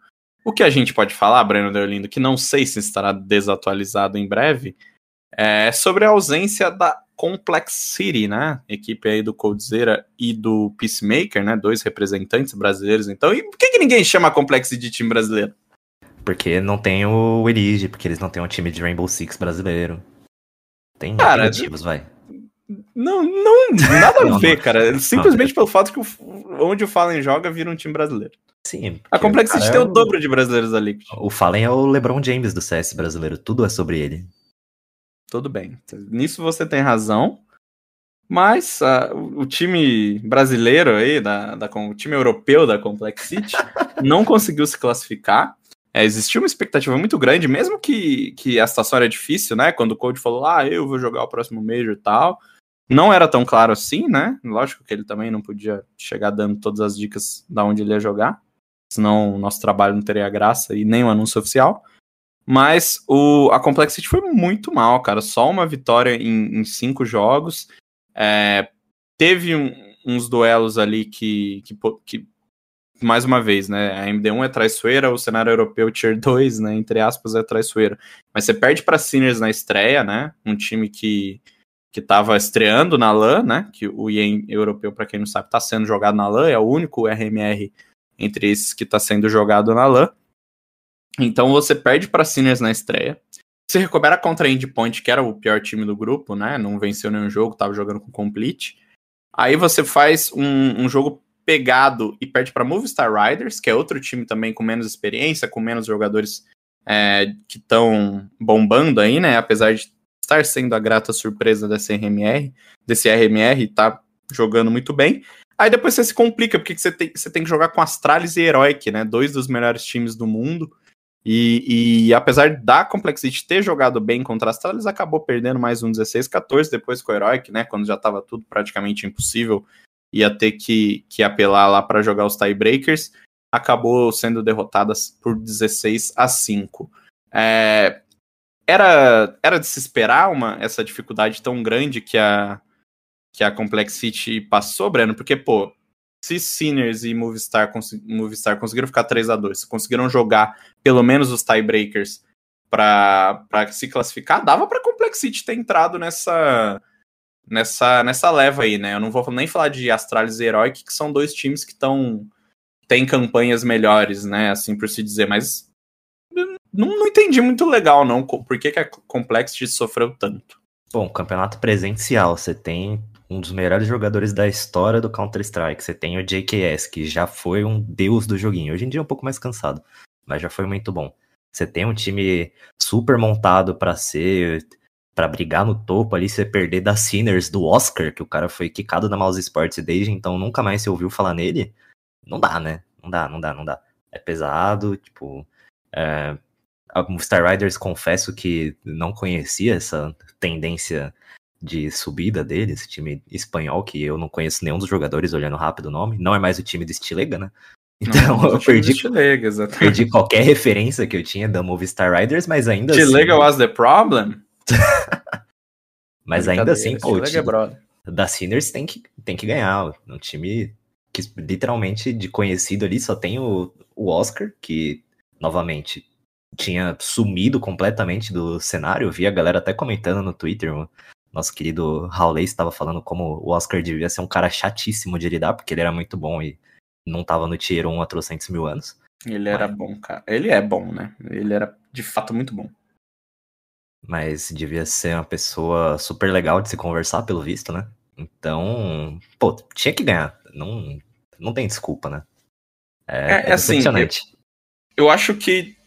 O que a gente pode falar, Breno Deolindo, que não sei se estará desatualizado em breve, é sobre a ausência da Complexity, né? Equipe aí do Coldzera e do Peacemaker, né? Dois representantes brasileiros, então. E por que, que ninguém chama Complexity de time brasileiro? Porque não tem o Elige, porque eles não têm um time de Rainbow Six brasileiro. Tem Cara, motivos, vai. Não, não, nada a ver, cara. Simplesmente pelo fato que o, onde o Fallen joga vira um time brasileiro. Sim. A Complexity tem o dobro de brasileiros ali. O Fallen é o LeBron James do CS brasileiro. Tudo é sobre ele. Tudo bem. Nisso você tem razão. Mas uh, o time brasileiro aí, da, da, o time europeu da Complexity, não conseguiu se classificar. É, existiu uma expectativa muito grande, mesmo que, que a situação era difícil, né? Quando o Code falou, ah, eu vou jogar o próximo Major e tal. Não era tão claro assim, né? Lógico que ele também não podia chegar dando todas as dicas da onde ele ia jogar. Senão o nosso trabalho não teria graça e nem o anúncio oficial. Mas o, a Complexity foi muito mal, cara. Só uma vitória em, em cinco jogos. É, teve um, uns duelos ali que, que, que, mais uma vez, né? A MD1 é traiçoeira, o cenário europeu Tier 2, né? Entre aspas, é traiçoeira. Mas você perde para Sinners na estreia, né? Um time que que estava estreando na LAN, né? Que o IEM europeu, para quem não sabe, está sendo jogado na LAN, é o único RMR entre esses que está sendo jogado na LAN. Então você perde para Sinners na estreia. Você recupera contra a Endpoint, que era o pior time do grupo, né? Não venceu nenhum jogo, tava jogando com Complete. Aí você faz um, um jogo pegado e perde para Movistar Riders, que é outro time também com menos experiência, com menos jogadores é, que estão bombando aí, né? Apesar de estar sendo a grata surpresa desse RMR, desse RMR, tá jogando muito bem. Aí depois você se complica, porque você tem, você tem que jogar com Astralis e Heroic, né? Dois dos melhores times do mundo. E, e, apesar da Complexity ter jogado bem contra a Astralis, acabou perdendo mais um 16-14 depois com o Heroic, né? Quando já estava tudo praticamente impossível, ia ter que, que apelar lá para jogar os tiebreakers. Acabou sendo derrotadas por 16 a 5. É, era, era de se esperar uma, essa dificuldade tão grande que a, que a Complexity passou, Breno? Porque, pô, se Sinners e Movistar, Movistar conseguiram ficar 3 a 2 conseguiram jogar pelo menos os tiebreakers para se classificar, dava para Complexity ter entrado nessa nessa nessa leva aí, né? Eu não vou nem falar de Astralis e Heroic, que são dois times que estão têm campanhas melhores, né? Assim por se dizer, mas não, não entendi muito legal, não. Por que, que a Complexity sofreu tanto? Bom, campeonato presencial, você tem um dos melhores jogadores da história do Counter-Strike. Você tem o JKS, que já foi um deus do joguinho. Hoje em dia é um pouco mais cansado, mas já foi muito bom. Você tem um time super montado para ser para brigar no topo ali, você perder da Sinners do Oscar, que o cara foi quicado na Mouse Sports desde então nunca mais se ouviu falar nele. Não dá, né? Não dá, não dá, não dá. É pesado, tipo, é, Star Riders confesso que não conhecia essa tendência de subida deles, time espanhol, que eu não conheço nenhum dos jogadores olhando rápido o nome, não é mais o time do Stilega, né? Então não, eu perdi, Stilega, perdi qualquer referência que eu tinha da Movistar Riders, mas ainda Stilega assim... was the problem? mas ainda assim, pô, o time é da Sinners tem que, tem que ganhar, um time que literalmente de conhecido ali só tem o, o Oscar, que novamente tinha sumido completamente do cenário. Eu vi a galera até comentando no Twitter. Nosso querido Howley estava falando como o Oscar devia ser um cara chatíssimo de lidar, porque ele era muito bom e não estava no Tier 1 há trocentos mil anos. Ele era Mas... bom, cara. Ele é bom, né? Ele era de fato muito bom. Mas devia ser uma pessoa super legal de se conversar, pelo visto, né? Então, pô, tinha que ganhar. Não, não tem desculpa, né? É, é, é assim, eu, eu acho que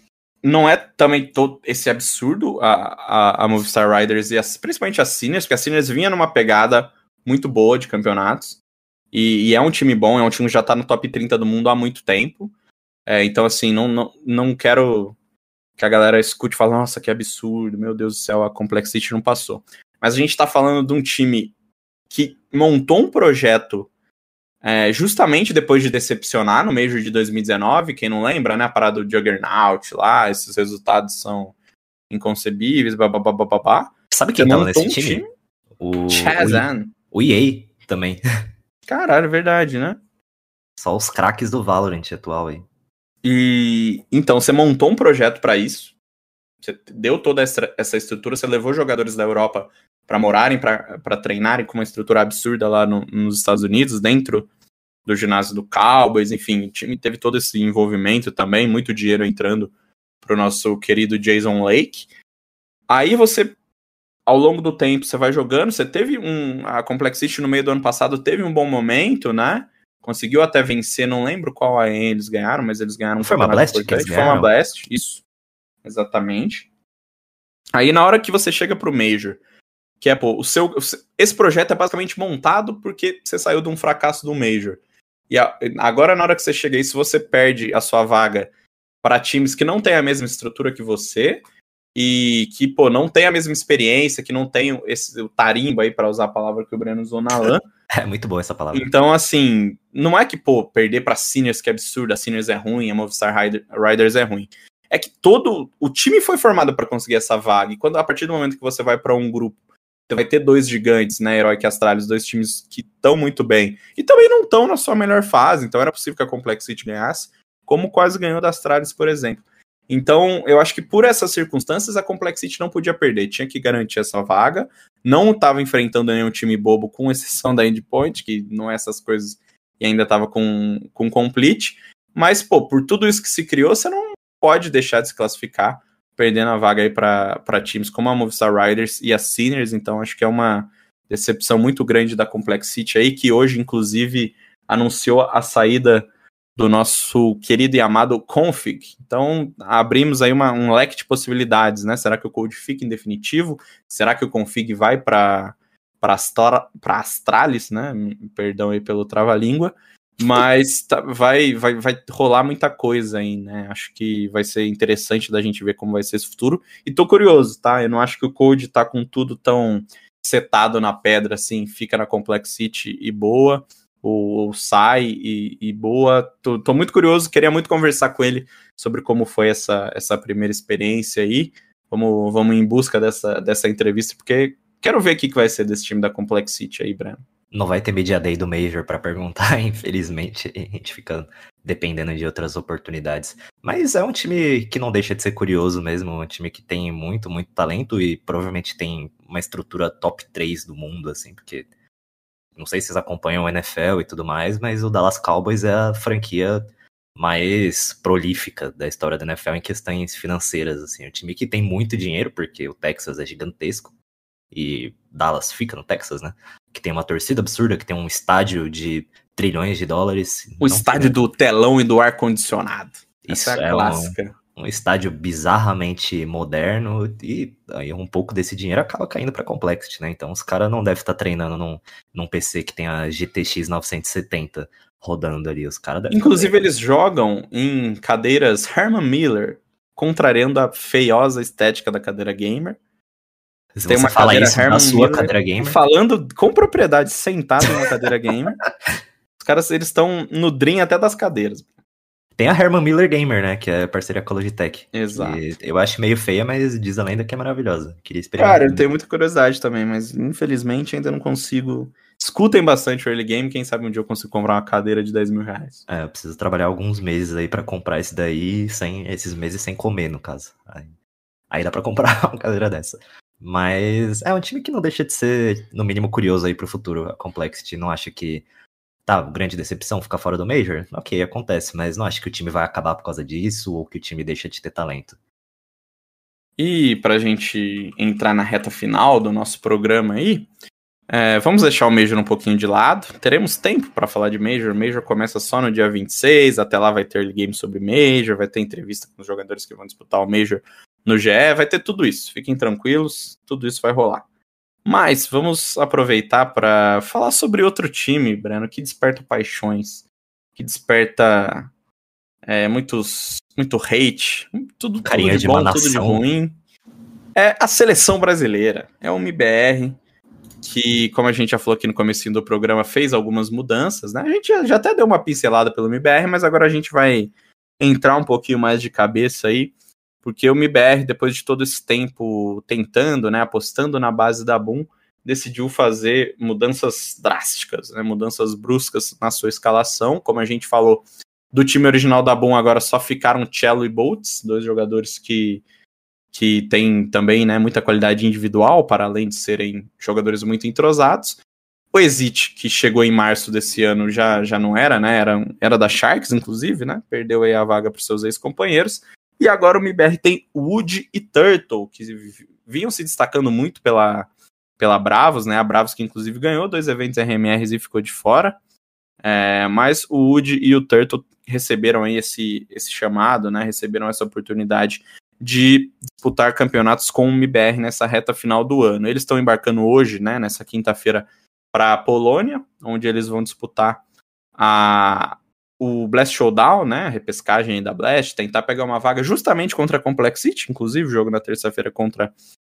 não é também todo esse absurdo a, a, a Movistar Riders e as, principalmente as Seniors, porque a Seniors vinha numa pegada muito boa de campeonatos. E, e, é um time bom, é um time que já tá no top 30 do mundo há muito tempo. É, então, assim, não, não, não quero que a galera escute e fale, nossa, que absurdo, meu Deus do céu, a Complexity não passou. Mas a gente tá falando de um time que montou um projeto é, justamente depois de decepcionar no Major de 2019, quem não lembra, né? A parada do Juggernaut lá, esses resultados são inconcebíveis, babá. Sabe quem tava nesse um time? time? O Chazan. O EA também. Caralho, é verdade, né? Só os craques do Valorant atual aí. E então você montou um projeto para isso. Você deu toda essa, essa estrutura, você levou jogadores da Europa para morarem, para treinarem com uma estrutura absurda lá no, nos Estados Unidos, dentro do ginásio do Cowboys, enfim, o time teve todo esse envolvimento também, muito dinheiro entrando para o nosso querido Jason Lake. Aí você, ao longo do tempo, você vai jogando, você teve um. A Complexity no meio do ano passado teve um bom momento, né? Conseguiu até vencer, não lembro qual a eles ganharam, mas eles ganharam. Foi uma Blast que eles Foi uma Blast, isso. Exatamente. Aí na hora que você chega pro Major, que é, pô, o seu. Esse projeto é basicamente montado porque você saiu de um fracasso do Major. E a, agora, na hora que você chega aí, se você perde a sua vaga para times que não têm a mesma estrutura que você e que, pô, não tem a mesma experiência, que não tem esse o tarimbo aí, para usar a palavra que o Breno usou na LAN. É muito boa essa palavra. Então, assim, não é que, pô, perder para Seniors que é absurdo, a Seniors é ruim, a Movistar Riders é ruim. É que todo o time foi formado para conseguir essa vaga. E quando a partir do momento que você vai para um grupo você vai ter dois gigantes, né? Heroic e Astralis, dois times que estão muito bem. E também não estão na sua melhor fase, então era possível que a Complexity ganhasse, como quase ganhou da Astralis, por exemplo. Então, eu acho que por essas circunstâncias, a Complexity não podia perder, tinha que garantir essa vaga. Não estava enfrentando nenhum time bobo, com exceção da Endpoint, que não é essas coisas, e ainda estava com, com Complete. Mas, pô, por tudo isso que se criou, você não pode deixar de se classificar perdendo a vaga aí para times como a Movistar Riders e a Sinners, então acho que é uma decepção muito grande da Complexity aí, que hoje, inclusive, anunciou a saída do nosso querido e amado config. Então, abrimos aí uma, um leque de possibilidades, né? Será que o code fica em definitivo? Será que o config vai para para Astralis, né? Perdão aí pelo trava-língua. Mas tá, vai, vai, vai rolar muita coisa aí, né? Acho que vai ser interessante da gente ver como vai ser esse futuro. E tô curioso, tá? Eu não acho que o Code tá com tudo tão setado na pedra, assim, fica na Complexity e boa, ou, ou sai e, e, boa. Tô, tô, muito curioso, queria muito conversar com ele sobre como foi essa, essa primeira experiência aí. Vamos, vamos em busca dessa, dessa entrevista, porque quero ver o que, que vai ser desse time da Complexity aí, Breno. Não vai ter Media Day do Major para perguntar, infelizmente. A gente fica dependendo de outras oportunidades. Mas é um time que não deixa de ser curioso mesmo. Um time que tem muito, muito talento e provavelmente tem uma estrutura top 3 do mundo, assim, porque. Não sei se vocês acompanham o NFL e tudo mais, mas o Dallas Cowboys é a franquia mais prolífica da história da NFL em questões financeiras, assim, um time que tem muito dinheiro, porque o Texas é gigantesco, e Dallas fica no Texas, né? Que tem uma torcida absurda, que tem um estádio de trilhões de dólares. O estádio do telão e do ar-condicionado. Isso Essa é, é clássica. Um, um, estádio bizarramente moderno e aí um pouco desse dinheiro acaba caindo para Complexity, né? Então os caras não devem estar tá treinando num, num PC que tem a GTX 970 rodando ali. Os caras Inclusive, eles jogam em cadeiras Herman Miller, contrariando a feiosa estética da cadeira gamer. Se tem uma fala isso Herman sua cadeira gamer. Falando com propriedade, sentado em uma cadeira gamer. Os caras, eles estão no Dream até das cadeiras. Tem a Herman Miller Gamer, né? Que é parceria com a Logitech. Exato. eu acho meio feia, mas diz a lenda que é maravilhosa. Queria experimentar. Cara, eu tenho muita curiosidade também, mas infelizmente ainda não consigo. Escutem bastante o early game, quem sabe um dia eu consigo comprar uma cadeira de 10 mil reais. É, eu preciso trabalhar alguns meses aí para comprar esse daí, sem esses meses sem comer, no caso. Aí, aí dá pra comprar uma cadeira dessa. Mas é um time que não deixa de ser, no mínimo, curioso aí pro futuro. A Complexity não acha que. Tá, grande decepção ficar fora do Major? Ok, acontece, mas não acho que o time vai acabar por causa disso ou que o time deixa de ter talento. E pra gente entrar na reta final do nosso programa aí, É, vamos deixar o Major um pouquinho de lado. Teremos tempo para falar de Major. Major começa só no dia 26. Até lá vai ter game sobre Major, vai ter entrevista com os jogadores que vão disputar o Major no GE, vai ter tudo isso. Fiquem tranquilos, tudo isso vai rolar. Mas vamos aproveitar para falar sobre outro time, Breno, que desperta paixões, que desperta é, muitos, muito hate, tudo, Carinha tudo de, de bom, tudo de ruim. É a seleção brasileira, é o MBR, que, como a gente já falou aqui no começo do programa, fez algumas mudanças, né? A gente já, já até deu uma pincelada pelo MBR, mas agora a gente vai entrar um pouquinho mais de cabeça aí, porque o MBR, depois de todo esse tempo tentando, né, apostando na base da Boom, decidiu fazer mudanças drásticas, né, mudanças bruscas na sua escalação, como a gente falou, do time original da Boom agora só ficaram Cello e Boltz, dois jogadores que que têm também né, muita qualidade individual, para além de serem jogadores muito entrosados. O Exit, que chegou em março desse ano, já, já não era, né? Era, era da Sharks, inclusive, né? Perdeu aí a vaga para seus ex-companheiros. E agora o MBR tem Wood e Turtle, que vinham se destacando muito pela, pela Bravos, né? A Bravos que inclusive ganhou dois eventos RMRs e ficou de fora. É, mas o Wood e o Turtle receberam aí esse, esse chamado, né? Receberam essa oportunidade de disputar campeonatos com o MBR nessa reta final do ano. Eles estão embarcando hoje, né? Nessa quinta-feira para a Polônia, onde eles vão disputar a, o Blast Showdown, né? A repescagem da Blast, tentar pegar uma vaga justamente contra a Complex City, inclusive o jogo na terça-feira contra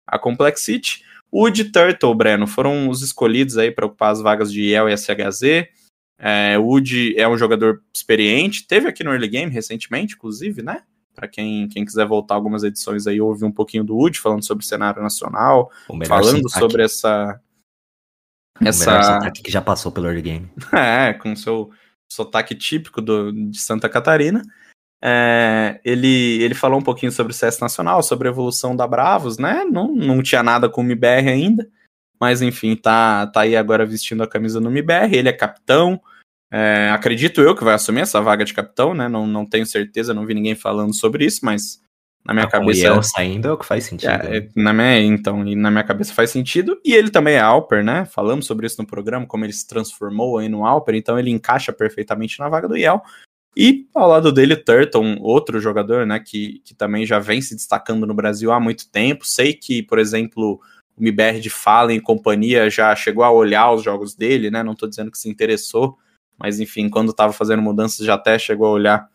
a Complex City. O de Turtle, Breno, foram os escolhidos aí para ocupar as vagas de IEL e SHZ. É, o Wood é um jogador experiente, teve aqui no early game recentemente, inclusive, né? Para quem, quem quiser voltar algumas edições aí, ouve um pouquinho do Wood falando sobre o cenário nacional, O falando sobre essa. o melhor Essa. sotaque que já passou pelo early game. É, com seu sotaque típico do, de Santa Catarina. É, ele, ele falou um pouquinho sobre o CS Nacional, sobre a evolução da Bravos, né? Não, não tinha nada com o MBR ainda, mas enfim, tá, tá aí agora vestindo a camisa no MBR. Ele é capitão. É, acredito eu que vai assumir essa vaga de capitão, né? Não, não tenho certeza, não vi ninguém falando sobre isso, mas na minha com o cabeça. Yel saindo é o que faz sentido. É, é, na minha, então, e na minha cabeça faz sentido. E ele também é Alper, né? Falamos sobre isso no programa, como ele se transformou aí no Alper, então ele encaixa perfeitamente na vaga do Yel. E ao lado dele, Turtle, um outro jogador, né, que, que também já vem se destacando no Brasil há muito tempo. Sei que, por exemplo, o MBR de Fallen e companhia já chegou a olhar os jogos dele, né? Não tô dizendo que se interessou, mas enfim, quando tava fazendo mudanças já até chegou a olhar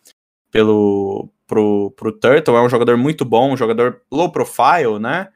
pelo pro, pro Turtle. É um jogador muito bom, um jogador low profile, né?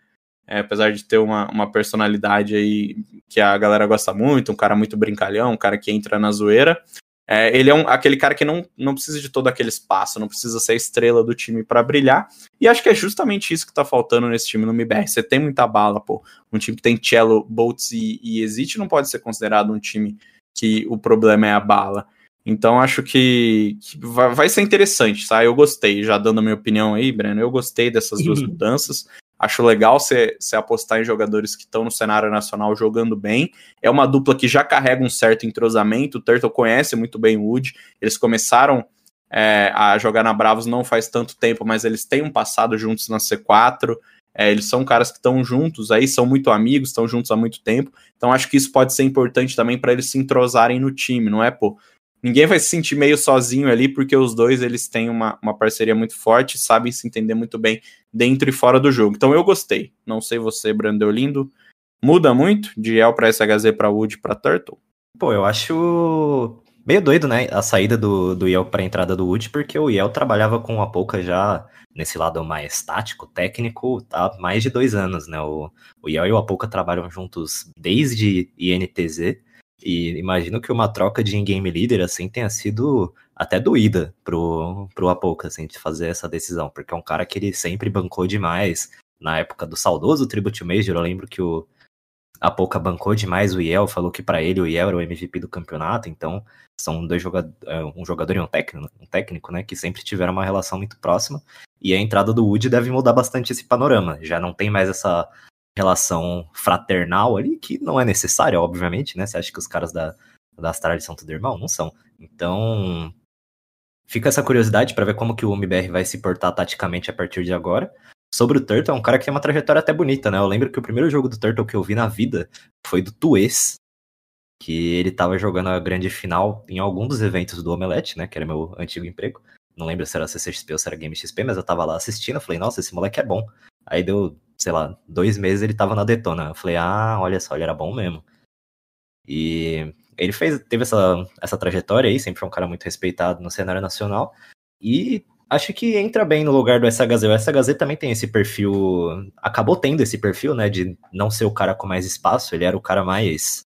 É, apesar de ter uma, uma personalidade aí que a galera gosta muito, um cara muito brincalhão, um cara que entra na zoeira. É, ele é um, aquele cara que não, não precisa de todo aquele espaço, não precisa ser a estrela do time para brilhar. E acho que é justamente isso que tá faltando nesse time no MBR. Você tem muita bala, pô. Um time que tem Cello, Boltz e, e Exit não pode ser considerado um time que o problema é a bala. Então acho que, que vai, ser interessante, tá? Eu gostei, já dando a minha opinião aí, Breno, eu gostei dessas duas mudanças. Acho legal você apostar em jogadores que estão no cenário nacional jogando bem. É uma dupla que já carrega um certo entrosamento. O Turtle conhece muito bem o Wood. Eles começaram é, a jogar na Bravos não faz tanto tempo, mas eles têm um passado juntos na C4. É, eles são caras que estão juntos aí, são muito amigos, estão juntos há muito tempo. Então acho que isso pode ser importante também para eles se entrosarem no time, não é, pô? Ninguém vai se sentir meio sozinho ali, porque os dois eles têm uma, uma parceria muito forte, sabem se entender muito bem dentro e fora do jogo. Então eu gostei. Não sei você, Brandon Lindo. Muda muito de El para SHZ para Wood para Turtle? Pô, eu acho meio doido, né? A saída do, do Yel para a entrada do Wood, porque o Yel trabalhava com a Pouca já nesse lado mais tático, técnico, há mais de dois anos, né? O, o Yel e o Apoca trabalham juntos desde INTZ. E imagino que uma troca de in-game leader, assim, tenha sido até doída pro, pro Apoca, assim, de fazer essa decisão, porque é um cara que ele sempre bancou demais. Na época do saudoso Tribute Major, eu lembro que o Apoca bancou demais o Yel, falou que para ele o Yel era o MVP do campeonato, então são dois jogadores, um jogador e um técnico, um técnico, né, que sempre tiveram uma relação muito próxima, e a entrada do Wood deve mudar bastante esse panorama, já não tem mais essa relação fraternal ali, que não é necessária, obviamente, né? Você acha que os caras da, da Astralis são tudo irmão? Não são. Então, fica essa curiosidade para ver como que o MBR vai se portar taticamente a partir de agora. sobre o Turtle, é um cara que tem uma trajetória até bonita, né? Eu lembro que o primeiro jogo do Turtle que eu vi na vida foi do Tuês, que ele tava jogando a grande final em algum dos eventos do Omelete, né? Que era meu antigo emprego. Não lembro se era CCXP ou se era Game XP, mas eu tava lá assistindo, eu falei, nossa, esse moleque é bom. Aí deu, sei lá, dois meses ele tava na Detona. Eu falei, ah, olha só, ele era bom mesmo. E ele fez, teve essa, essa trajetória aí, sempre foi um cara muito respeitado no cenário nacional. E acho que entra bem no lugar do SHZ. O SHZ também tem esse perfil, acabou tendo esse perfil, né, de não ser o cara com mais espaço, ele era o cara mais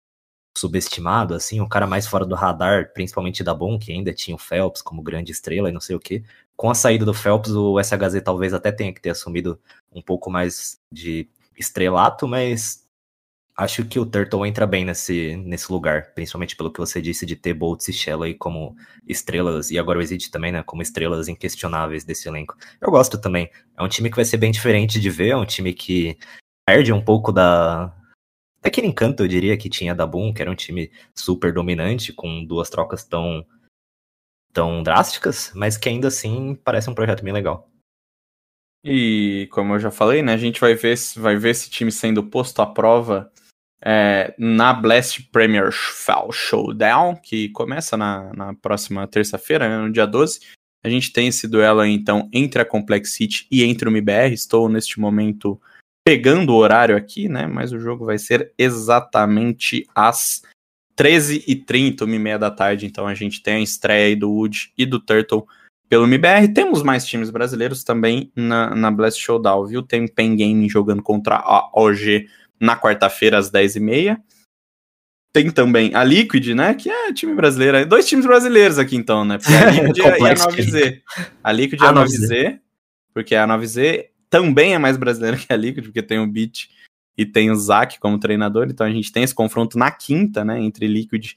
subestimado, assim, o cara mais fora do radar, principalmente da Bom, que ainda tinha o Phelps como grande estrela e não sei o que. Com a saída do Phelps, o SHZ talvez até tenha que ter assumido um pouco mais de estrelato, mas acho que o Turtle entra bem nesse, nesse lugar, principalmente pelo que você disse de ter Boltz e Shell aí como estrelas, e agora o Exit também, né, como estrelas inquestionáveis desse elenco. Eu gosto também. É um time que vai ser bem diferente de ver, é um time que perde um pouco da, daquele encanto, eu diria, que tinha da Boom, que era um time super dominante, com duas trocas tão, tão drásticas, mas que ainda assim parece um projeto bem legal. E como eu já falei, né, a gente vai ver, vai ver esse time sendo posto à prova é, na Blast Premier Showdown, que começa na, na próxima terça-feira, né, no dia 12. A gente tem esse duelo aí, então, entre a Complexity e entre o MBR. Estou, neste momento, pegando o horário aqui, né? Mas o jogo vai ser exatamente às 13h30, 1h30 da tarde. Então a gente tem a estreia aí do Wood e do Turtle pelo MBR. Temos mais times brasileiros também na, na Blast Showdown, viu? Tem Pen Game jogando contra a OG na quarta-feira às 10h30. Tem também a Liquid, né? Que é time brasileiro. Dois times brasileiros aqui, então, né? Porque a Liquid e a 9Z. A Liquid e a 9Z, porque a 9Z também é mais brasileira que a Liquid, porque tem o Beat e tem o Zac como treinador, então a gente tem esse confronto na quinta, né, entre Liquid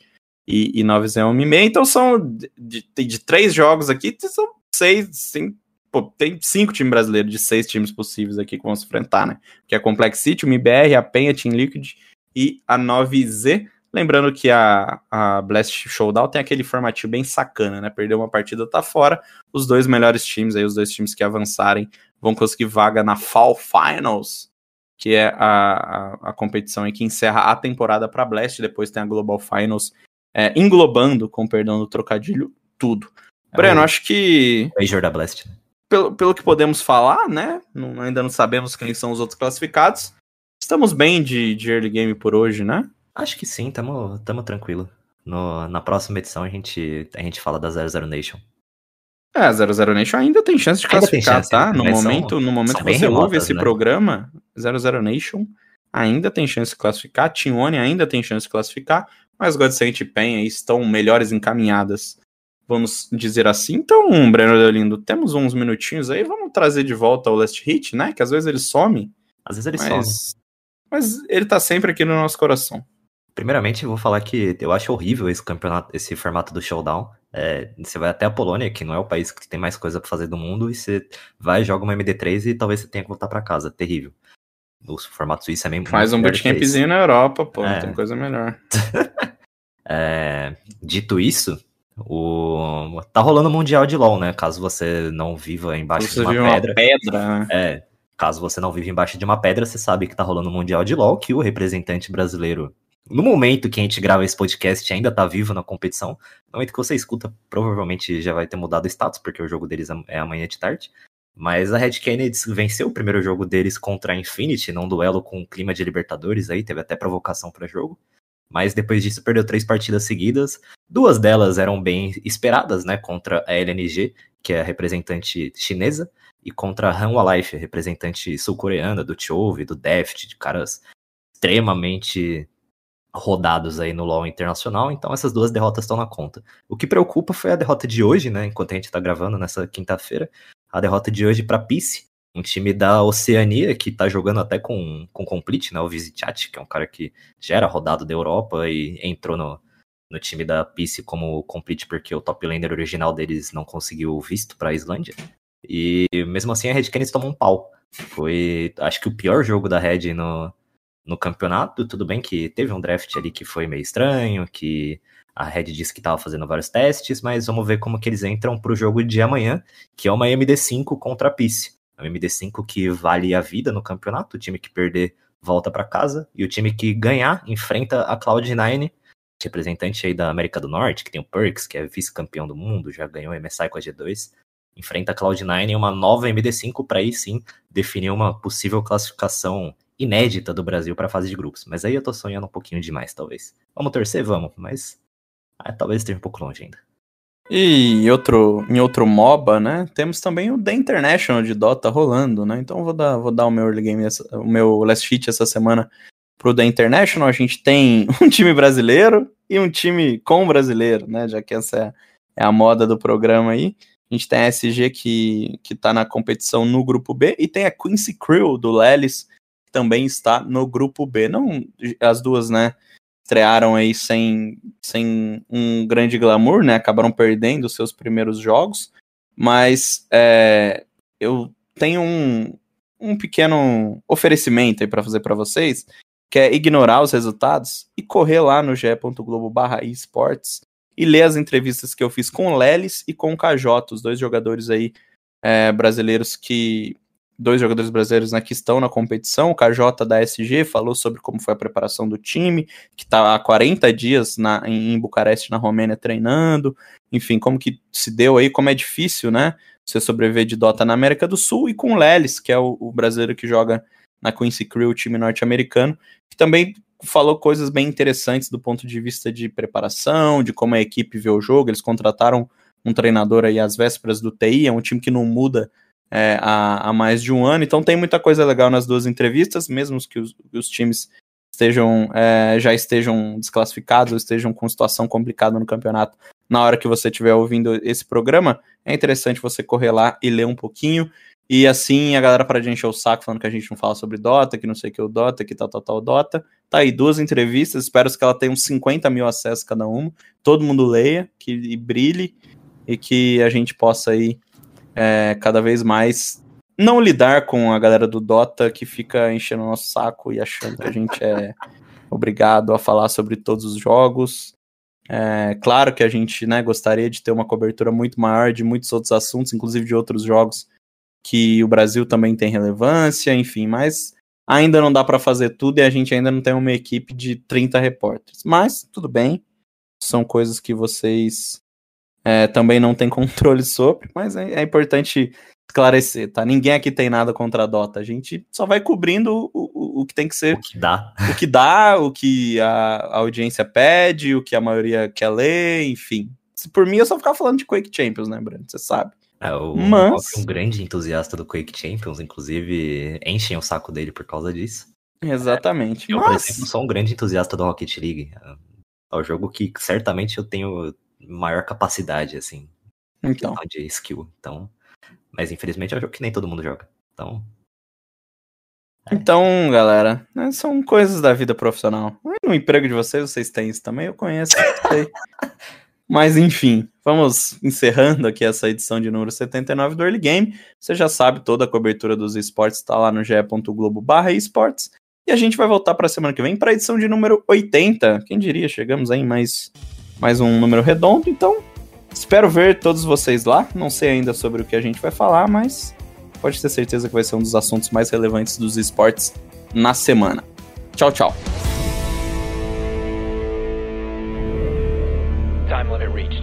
e, e 9Z MMA, então são de, de, de, três jogos aqui, são seis, cinco, pô, tem cinco times brasileiros de seis times possíveis aqui que vão se enfrentar, né, que é a Complexity, o MBR, a Penha, Team Liquid e a 9Z, Lembrando que a, a Blast Showdown tem aquele formatinho bem sacana, né? Perdeu uma partida, tá fora. Os dois melhores times aí, os dois times que avançarem, vão conseguir vaga na Fall Finals, que é a, a, a competição que encerra a temporada para Blast. Depois tem a Global Finals, é, englobando, com perdão do trocadilho, tudo. É Breno, acho que. Major da Blast. Né? Pelo, pelo que podemos falar, né? Não, ainda não sabemos quem são os outros classificados. Estamos bem de, de early game por hoje, né? Acho que sim, tamo, tamo tranquilo. No, na próxima edição a gente, a gente fala da 00 Nation. É, a 00 Nation ainda tem chance de classificar, chance, tá? No momento, são, no momento que você remotas, ouve esse né? programa, 00 Nation ainda tem chance de classificar, Team One ainda tem chance de classificar, mas Godsent e Pen estão melhores encaminhadas, vamos dizer assim. Então, Breno Deolindo, temos uns minutinhos aí, vamos trazer de volta o Last Hit, né? Que às vezes ele some. Às vezes ele mas... some. Mas ele tá sempre aqui no nosso coração. Primeiramente, eu vou falar que eu acho horrível esse campeonato, esse formato do showdown. É, você vai até a Polônia, que não é o país que tem mais coisa para fazer do mundo, e você vai, joga uma MD3 e talvez você tenha que voltar para casa. Terrível. O formato suíço é meio. Faz um bootcampzinho na Europa, pô, é. tem coisa melhor. é, dito isso, o... tá rolando o Mundial de LoL, né? Caso você não viva embaixo você de uma pedra. Uma pedra né? É, caso você não vive embaixo de uma pedra, você sabe que tá rolando o Mundial de LoL, que o representante brasileiro no momento que a gente grava esse podcast ainda tá vivo na competição. No momento que você escuta, provavelmente já vai ter mudado o status, porque o jogo deles é amanhã de tarde. Mas a Red Kennedy venceu o primeiro jogo deles contra a Infinity, num duelo com clima de Libertadores aí, teve até provocação para jogo. Mas depois disso perdeu três partidas seguidas. Duas delas eram bem esperadas, né? Contra a LNG, que é a representante chinesa, e contra a Hanwha Life, representante sul-coreana, do Chove, do Deft, de caras extremamente rodados aí no LoL internacional, então essas duas derrotas estão na conta. O que preocupa foi a derrota de hoje, né, enquanto a gente tá gravando nessa quinta-feira, a derrota de hoje para Peace, um time da Oceania que tá jogando até com com Complete, né, o Visichat, que é um cara que já era rodado da Europa e entrou no, no time da Peace como Complete porque o top laner original deles não conseguiu visto para a Islândia. E mesmo assim a Red Canids tomou um pau. Foi, acho que o pior jogo da Red no, no campeonato. Tudo bem que teve um draft ali que foi meio estranho, que a Red disse que estava fazendo vários testes, mas vamos ver como que eles entram para o jogo de amanhã, que é uma MD5 contra a Peace. É um MD5 que vale a vida no campeonato. O time que perder volta para casa. E o time que ganhar enfrenta a Cloud9, representante aí da América do Norte, que tem o Perks, que é vice-campeão do mundo, já ganhou MSI com a G2. Enfrenta a Cloud9 em uma nova MD5 para aí sim definir uma possível classificação inédita do Brasil para fase de grupos. Mas aí eu tô sonhando um pouquinho demais, talvez. Vamos torcer? Vamos, mas ah, talvez esteja um pouco longe ainda. E em outro, em outro MOBA, né? Temos também o The International de Dota rolando, né? Então vou dar, vou dar o meu early game, o meu last hit essa semana pro The International. A gente tem um time brasileiro e um time com brasileiro, né? Já que essa é, é a moda do programa aí. A gente tem a SG que, que tá na competição no grupo B e tem a Quincy Crew do Lelis, que também está no grupo B. Não as duas, né? estrearam aí sem, sem um grande glamour, né? Acabaram perdendo seus primeiros jogos, mas é, eu tenho um, um pequeno oferecimento aí para fazer para vocês, que é ignorar os resultados e correr lá no ge.globo barra esportes e ler as entrevistas que eu fiz com o Lelis e com o KJ, os dois jogadores aí é, brasileiros que dois jogadores brasileiros né, que estão na competição. O KJ da SG falou sobre como foi a preparação do time, que está há 40 dias na, em Bucareste, na Romênia, treinando. Enfim, como que se deu aí, como é difícil, né? Você sobreviver de Dota na América do Sul. E com o Lelis, que é o, o brasileiro que joga na Quincy Crew, time norte-americano, que também falou coisas bem interessantes do ponto de vista de preparação, de como a equipe vê o jogo. Eles contrataram um treinador aí às vésperas do TI, é um time que não muda é, há, há, mais de um ano. Então tem muita coisa legal nas duas entrevistas, mesmo que os, os times estejam é, já estejam desclassificados ou estejam com situação complicada no campeonato. Na hora que você estiver ouvindo esse programa, é interessante você correr lá e ler um pouquinho. E assim a galera para de encher o saco falando que a gente não fala sobre Dota, que não sei o que é o Dota, que tal, tal, tal, Dota. Tá aí, duas entrevistas, espero que ela tenha uns 50 mil acessos cada uma. Todo mundo leia, que brilhe e que a gente possa aí é, cada vez mais não lidar com a galera do Dota que fica enchendo o nosso saco e achando que a gente é obrigado a falar sobre todos os jogos. É, claro que a gente né, gostaria de ter uma cobertura muito maior de muitos outros assuntos, inclusive de outros jogos que o Brasil também tem relevância, enfim, mas ainda não dá para fazer tudo e a gente ainda não tem uma equipe de 30 repórteres. Mas tudo bem, são coisas que vocês é, também não tem controle sobre, mas é, é, importante esclarecer, tá? Ninguém aqui tem nada contra a Dota, a gente só vai cobrindo o, o, o que tem que ser. O que dá. O que dá, o que a, a audiência pede, o que a maioria quer ler, enfim. Por mim, eu só ficar falando de Quake Champions, né, Brando? Você sabe. É, o Mas... um grande entusiasta do Quake Champions, inclusive enchem o saco dele por causa disso. Exatamente. É, eu, Mas... por exemplo, sou um grande entusiasta do Rocket League. É o jogo que certamente eu tenho maior capacidade, assim. Então. De skill. Então. Mas infelizmente é um jogo que nem todo mundo joga. Então. É. Então, galera, né, são coisas da vida profissional. No emprego de vocês, vocês têm isso também, eu conheço. sei. Mas enfim, vamos encerrando aqui essa edição de número 79 do Early Game. Você já sabe, toda a cobertura dos esportes está lá no ge.globo barra esportes. E a gente vai voltar para a semana que vem para a edição de número 80. Quem diria, chegamos aí mais mais um número redondo. Então, espero ver todos vocês lá. Não sei ainda sobre o que a gente vai falar, mas pode ter certeza que vai ser um dos assuntos mais relevantes dos esportes na semana. Tchau, tchau. Time limit reached.